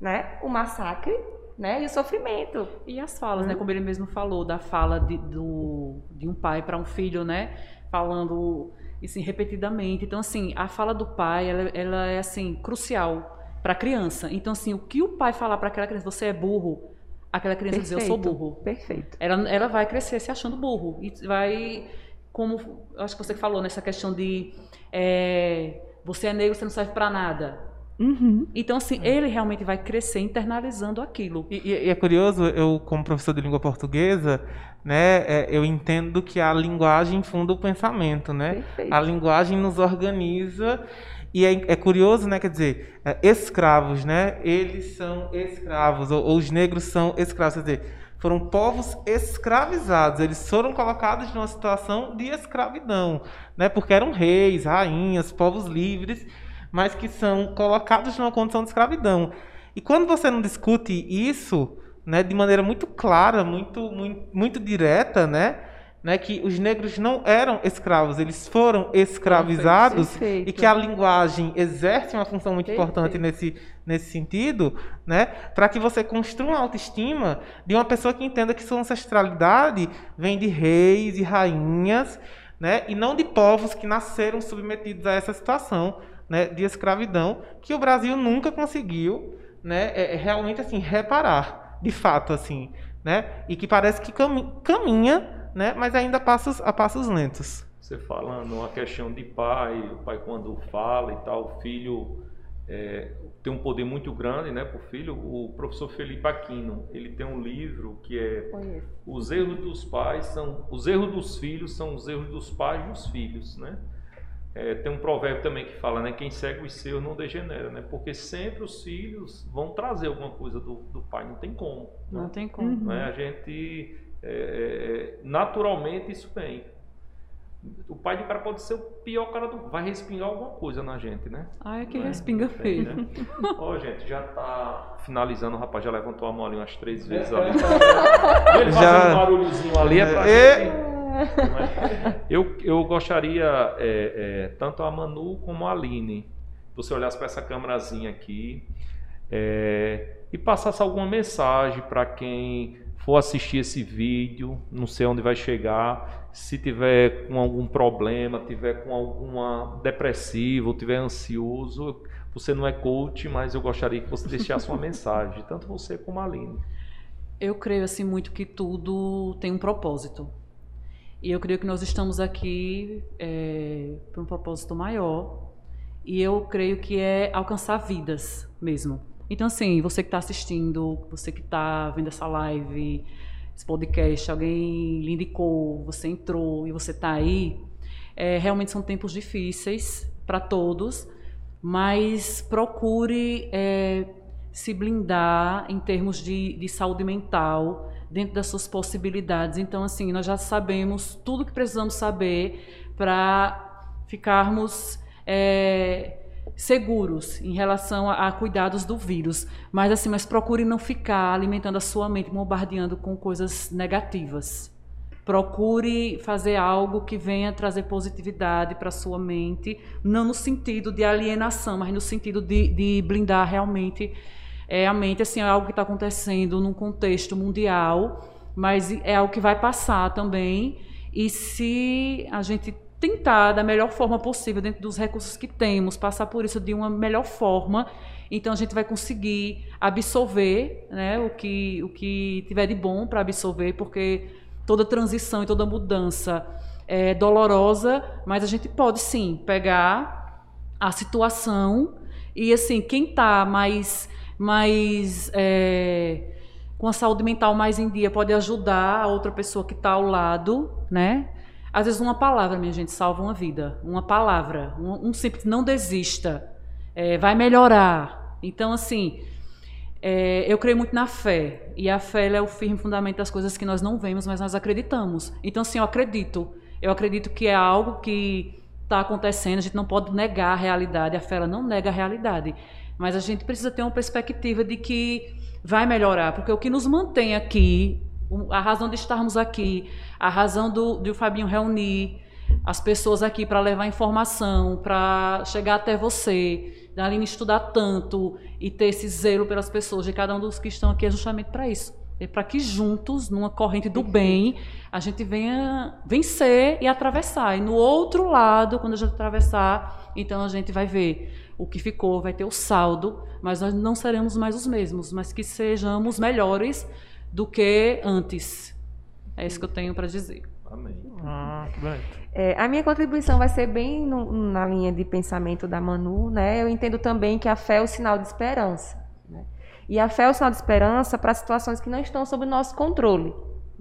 Né? O massacre né? e o sofrimento. E as falas, hum. né? como ele mesmo falou, da fala de, do, de um pai para um filho, né? falando assim, repetidamente. Então, assim, a fala do pai, ela, ela é assim, crucial. para a criança. Então, assim, o que o pai falar para aquela criança, você é burro, aquela criança dizer, eu sou burro. Perfeito. Ela, ela vai crescer se achando burro. E vai, como eu acho que você falou nessa questão de é, você é negro, você não serve para nada. Uhum. Então, assim, ele realmente vai crescer internalizando aquilo. E, e- e é curioso, eu, como professor de língua portuguesa, né, é, eu entendo que a linguagem funda o pensamento, né? Perfeito. A linguagem nos organiza e é, é curioso, né? Quer dizer, é, escravos, né? Eles são escravos, ou, ou os negros são escravos, quer dizer, foram povos escravizados. Eles foram colocados numa situação de escravidão, né? Porque eram reis, rainhas, povos livres, mas que são colocados numa condição de escravidão. E quando você não discute isso, né, de maneira muito clara, muito, muito, muito direta, né, né, que os negros não eram escravos, eles foram escravizados Perfeito. e que a linguagem exerce uma função muito Perfeito. importante nesse, nesse sentido, né, para que você construa uma autoestima de uma pessoa que entenda que sua ancestralidade vem de reis e rainhas, né, e não de povos que nasceram submetidos a essa situação, né, de escravidão que o Brasil nunca conseguiu, né, é, é realmente assim reparar, de fato assim, né, e que parece que cami- caminha, né, mas ainda a passos a passos lentos. Você falando uma questão de pai, o pai quando fala e tal, o filho é, tem um poder muito grande, né, para o filho. O professor Felipe Aquino, ele tem um livro que é Conheço. os erros dos pais são os erros dos filhos são os erros dos pais dos filhos, né? É, tem um provérbio também que fala, né? Quem segue os seus não degenera, né? Porque sempre os filhos vão trazer alguma coisa do, do pai, não tem como. né? Não tem como. Uhum. né? A gente é, é, naturalmente isso vem. O pai do cara pode ser o pior cara do. Vai respingar alguma coisa na gente, né? Ai, que Né? respinga Tem, feio. né? Ó, gente, já tá finalizando, o rapaz já levantou a mão ali umas três vezes ali. Ele Já- fazendo um barulhozinho ali é pra É. gente. Né? Eu, eu gostaria, é, é, tanto a Manu como a Aline, você olhasse para essa câmerazinha aqui é, e passasse alguma mensagem para quem for assistir esse vídeo, não sei onde vai chegar, se tiver com algum problema, tiver com alguma depressivo, ou tiver ansioso, você não é coach, mas eu gostaria que você deixasse uma mensagem, tanto você como a Aline. Eu creio assim muito que tudo tem um propósito. E eu creio que nós estamos aqui é, por um propósito maior. E eu creio que é alcançar vidas mesmo. Então, assim, você que está assistindo, você que está vendo essa live, esse podcast, alguém lhe indicou, você entrou e você está aí, é, realmente são tempos difíceis para todos, mas procure é, se blindar em termos de, de saúde mental dentro das suas possibilidades. Então, assim, nós já sabemos tudo que precisamos saber para ficarmos é, seguros em relação a, a cuidados do vírus. Mas, assim, mas procure não ficar alimentando a sua mente, bombardeando com coisas negativas. Procure fazer algo que venha trazer positividade para sua mente, não no sentido de alienação, mas no sentido de, de blindar realmente é, a mente. Assim, é algo que está acontecendo num contexto mundial, mas é algo que vai passar também. E se a gente tentar da melhor forma possível, dentro dos recursos que temos, passar por isso de uma melhor forma, então a gente vai conseguir absorver né, o, que, o que tiver de bom para absorver, porque toda transição e toda mudança é dolorosa, mas a gente pode sim pegar a situação e assim quem está mais mais é, com a saúde mental mais em dia pode ajudar a outra pessoa que está ao lado, né? Às vezes uma palavra, minha gente, salva uma vida. Uma palavra, um, um simples não desista, é, vai melhorar. Então assim, é, eu creio muito na fé. E a fé é o firme fundamento das coisas que nós não vemos, mas nós acreditamos. Então, assim, eu acredito. Eu acredito que é algo que está acontecendo. A gente não pode negar a realidade. A fé ela não nega a realidade. Mas a gente precisa ter uma perspectiva de que vai melhorar. Porque o que nos mantém aqui, a razão de estarmos aqui, a razão do, de o Fabinho reunir as pessoas aqui para levar informação, para chegar até você, da Aline estudar tanto e ter esse zelo pelas pessoas, de cada um dos que estão aqui, é justamente para isso. é para que juntos, numa corrente do bem, a gente venha vencer e atravessar. E no outro lado, quando a gente atravessar, então a gente vai ver o que ficou, vai ter o saldo, mas nós não seremos mais os mesmos, mas que sejamos melhores do que antes. É isso que eu tenho para dizer. Amém. Ah. É, a minha contribuição vai ser bem no- na linha de pensamento da Manu, né? Eu entendo também que a fé é o sinal de esperança. né? E a fé é o sinal de esperança para situações que não estão sob o nosso controle.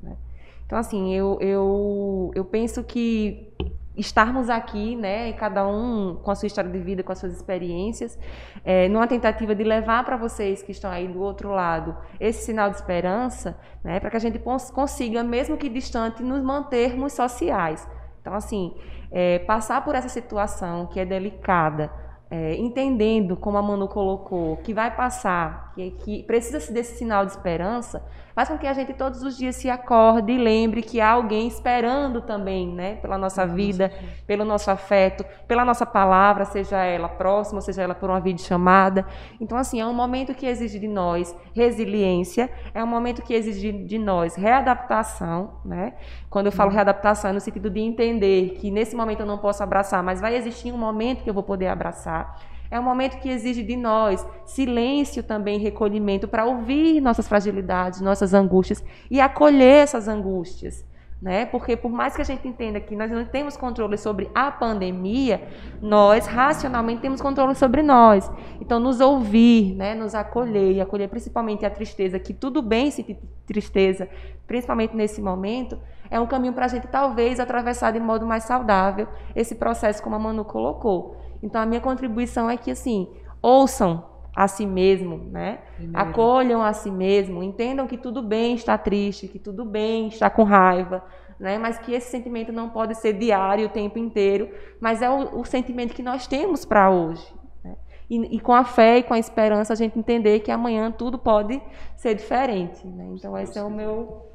né? Então, assim, eu, eu, eu penso que estarmos aqui, né, cada um com a sua história de vida, com as suas experiências, é, numa tentativa de levar para vocês que estão aí do outro lado esse sinal de esperança, né, para que a gente consiga, mesmo que distante, nos mantermos sociais. Então, assim, é, passar por essa situação que é delicada, é, entendendo, como a Manu colocou, que vai passar, que, que precisa-se desse sinal de esperança, faz com que a gente todos os dias se acorde e lembre que há alguém esperando também, né, pela nossa vida, pelo nosso afeto, pela nossa palavra, seja ela próxima, seja ela por uma videochamada. Então, assim, é um momento que exige de nós resiliência, é um momento que exige de nós readaptação, né? Quando eu falo readaptação, é no sentido de entender que nesse momento eu não posso abraçar, mas vai existir um momento que eu vou poder abraçar. É um momento que exige de nós silêncio também, recolhimento, para ouvir nossas fragilidades, nossas angústias e acolher essas angústias. Né? Porque por mais que a gente entenda que nós não temos controle sobre a pandemia, nós racionalmente temos controle sobre nós. Então nos ouvir, né, nos acolher e acolher principalmente a tristeza, que tudo bem sentir tristeza, principalmente nesse momento, é um caminho para a gente talvez atravessar de modo mais saudável esse processo como a Manu colocou. Então a minha contribuição é que assim, ouçam a si mesmo, né? Primeiro. Acolham a si mesmo, entendam que tudo bem estar triste, que tudo bem estar com raiva, né? Mas que esse sentimento não pode ser diário o tempo inteiro, mas é o, o sentimento que nós temos para hoje. né? E, e com a fé e com a esperança a gente entender que amanhã tudo pode ser diferente, né? Então esse é o meu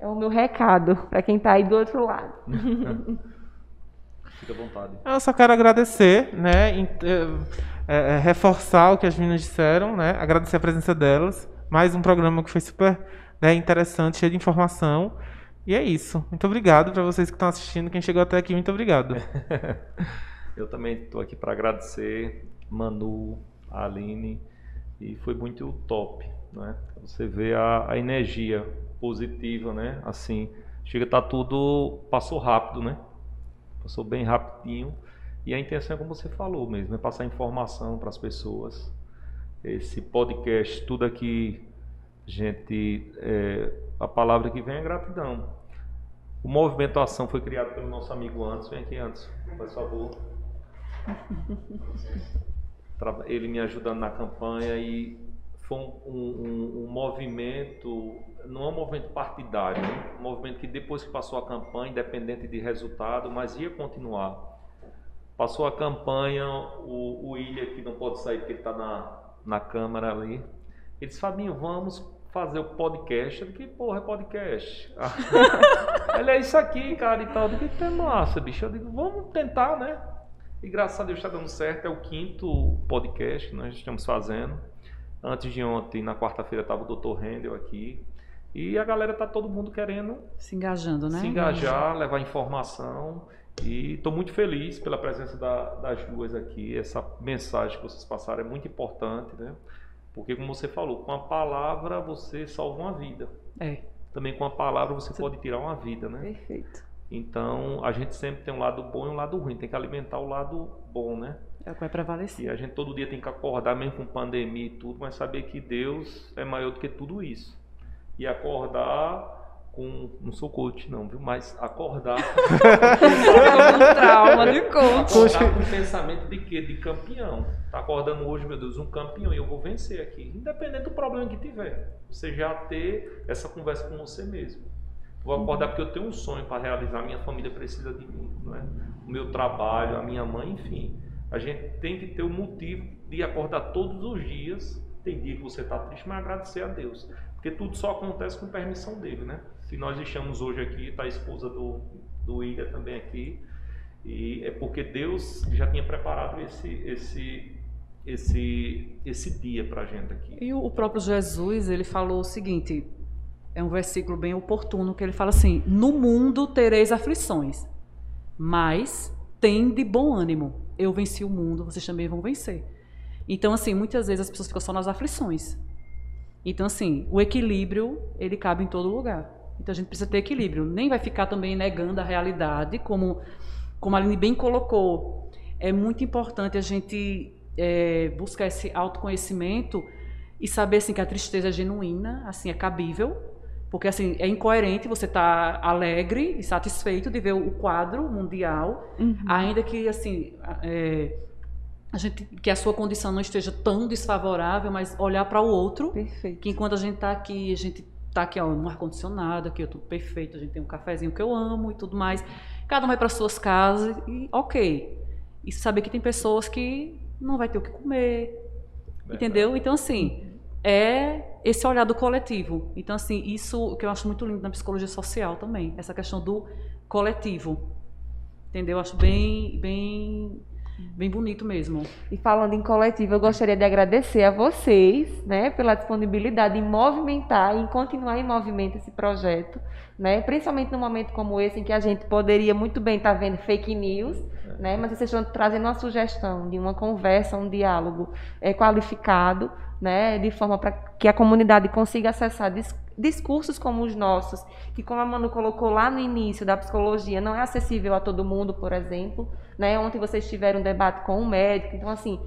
é o meu recado para quem está aí do outro lado. Fica à vontade. Eu só quero agradecer, né? é, é, reforçar o que as meninas disseram, né? Agradecer a presença delas. Mais um programa que foi super né, interessante, cheio de informação. E é isso. Muito obrigado para vocês que estão assistindo. Quem chegou até aqui, muito obrigado. Eu também estou aqui para agradecer Manu, Aline, e foi muito top, né? Você vê a, a energia positiva, né? Assim, chega a tá tudo passou rápido, né? Passou bem rapidinho. E a intenção é como você falou mesmo, é passar informação para as pessoas. Esse podcast, tudo aqui, gente, é, a palavra que vem é gratidão. O movimento Ação foi criado pelo nosso amigo Anderson. Vem aqui, Anderson, por favor. Ele me ajudando na campanha e foi um- um- um movimento, não é um movimento partidário, né? um movimento que depois que passou a campanha, independente de resultado, mas ia continuar. Passou a campanha, o, o que não pode sair porque ele está na, na Câmara ali, ele disse, Fabinho, vamos fazer o podcast. Eu disse, que porra é podcast? ele é isso aqui, cara, e tal. Eu digo, que massa, bicho. Eu digo, vamos tentar, né? E graças a Deus está dando certo. É o quinto podcast que nós estamos fazendo. Antes de ontem, na quarta-feira, estava o Dr. Rendel aqui. E a galera tá todo mundo querendo Se engajando, né? se engajar, levar informação. E estou muito feliz pela presença da- das duas aqui. Essa mensagem que vocês passaram é muito importante, né? Porque, como você falou, com a palavra você salva uma vida. É. Também com a palavra você pode tirar uma vida, né? Perfeito. Então, a gente sempre tem um lado bom e um lado ruim. Tem que alimentar o lado bom, né? É o que vai prevalecer. E a gente todo dia tem que acordar, mesmo com pandemia e tudo, mas saber que Deus é maior do que tudo isso. E acordar com. Não sou coach, não, viu? Mas acordar. um trauma de coach. acordar com o pensamento de quê? De campeão. Tá acordando hoje, meu Deus, um campeão e eu vou vencer aqui. Independente do problema que tiver. Você já ter essa conversa com você mesmo. Vou acordar porque eu tenho um sonho para realizar. Minha família precisa de mim, não é? O meu trabalho, a minha mãe, enfim. A gente tem que ter o motivo de acordar todos os dias. Tem dia que você está triste, mas agradecer a Deus. Porque tudo só acontece com permissão dele, né? Se nós estamos hoje aqui, está a esposa do, do William também aqui. E é porque Deus já tinha preparado esse, esse, esse, esse dia para a gente aqui. E o próprio Jesus, ele falou o seguinte: é um versículo bem oportuno que ele fala assim: No mundo tereis aflições, mas tem de bom ânimo. Eu venci o mundo, vocês também vão vencer. Então, assim, muitas vezes as pessoas ficam só nas aflições. Então, assim, o equilíbrio, ele cabe em todo lugar. Então, a gente precisa ter equilíbrio. Nem vai ficar também negando a realidade, como, como a Aline bem colocou. É muito importante a gente é, buscar esse autoconhecimento e saber, assim, que a tristeza é genuína, assim, é cabível. Porque, assim, é incoerente você estar tá alegre e satisfeito de ver o quadro mundial, uhum. ainda que, assim... É, a gente que a sua condição não esteja tão desfavorável, mas olhar para o outro, perfeito. que enquanto a gente está aqui, a gente está aqui ó, no ar condicionado, aqui eu tô perfeito, a gente tem um cafezinho que eu amo e tudo mais. Cada um vai para suas casas e ok. E saber que tem pessoas que não vai ter o que comer, Verdade. entendeu? Então assim é esse olhar do coletivo. Então assim isso que eu acho muito lindo na psicologia social também, essa questão do coletivo, entendeu? Eu acho bem bem bem bonito mesmo. E falando em coletivo, eu gostaria de agradecer a vocês, né, pela disponibilidade em movimentar e em continuar em movimento esse projeto, né, principalmente num momento como esse em que a gente poderia muito bem estar vendo fake news, é. né, mas vocês estão trazendo uma sugestão de uma conversa, um diálogo é, qualificado, né, de forma para que a comunidade consiga acessar discursos como os nossos, que como a Manu colocou lá no início da psicologia, não é acessível a todo mundo, por exemplo. Né? Ontem vocês tiveram um debate com um médico, então assim,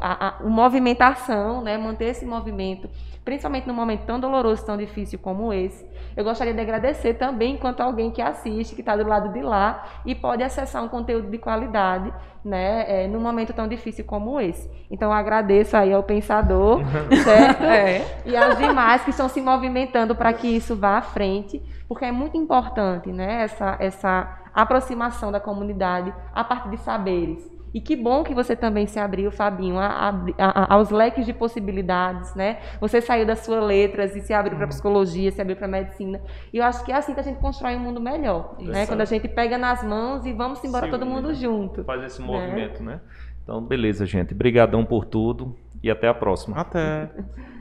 a, a, a movimentação, né? manter esse movimento, principalmente num momento tão doloroso, tão difícil como esse. Eu gostaria de agradecer também enquanto alguém que assiste, que está do lado de lá e pode acessar um conteúdo de qualidade, né, é, num momento tão difícil como esse. Então eu agradeço aí ao pensador, certo? É. E aos demais que estão se movimentando para que isso vá à frente, porque é muito importante, né, essa essa aproximação da comunidade a partir de saberes. E que bom que você também se abriu, Fabinho, a, a, a, aos leques de possibilidades, né? Você saiu das suas letras e se abriu para uhum. psicologia, se abriu para medicina. E eu acho que é assim que a gente constrói um mundo melhor, né? Quando a gente pega nas mãos e vamos embora Sim, todo mundo né? junto. Faz esse né? movimento, né? Então, beleza, gente. Obrigadão por tudo e até a próxima. Até.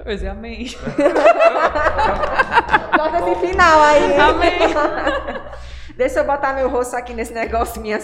Pois é, amém. Bota esse final aí. Amém. Deixa eu botar meu rosto aqui nesse negócio minha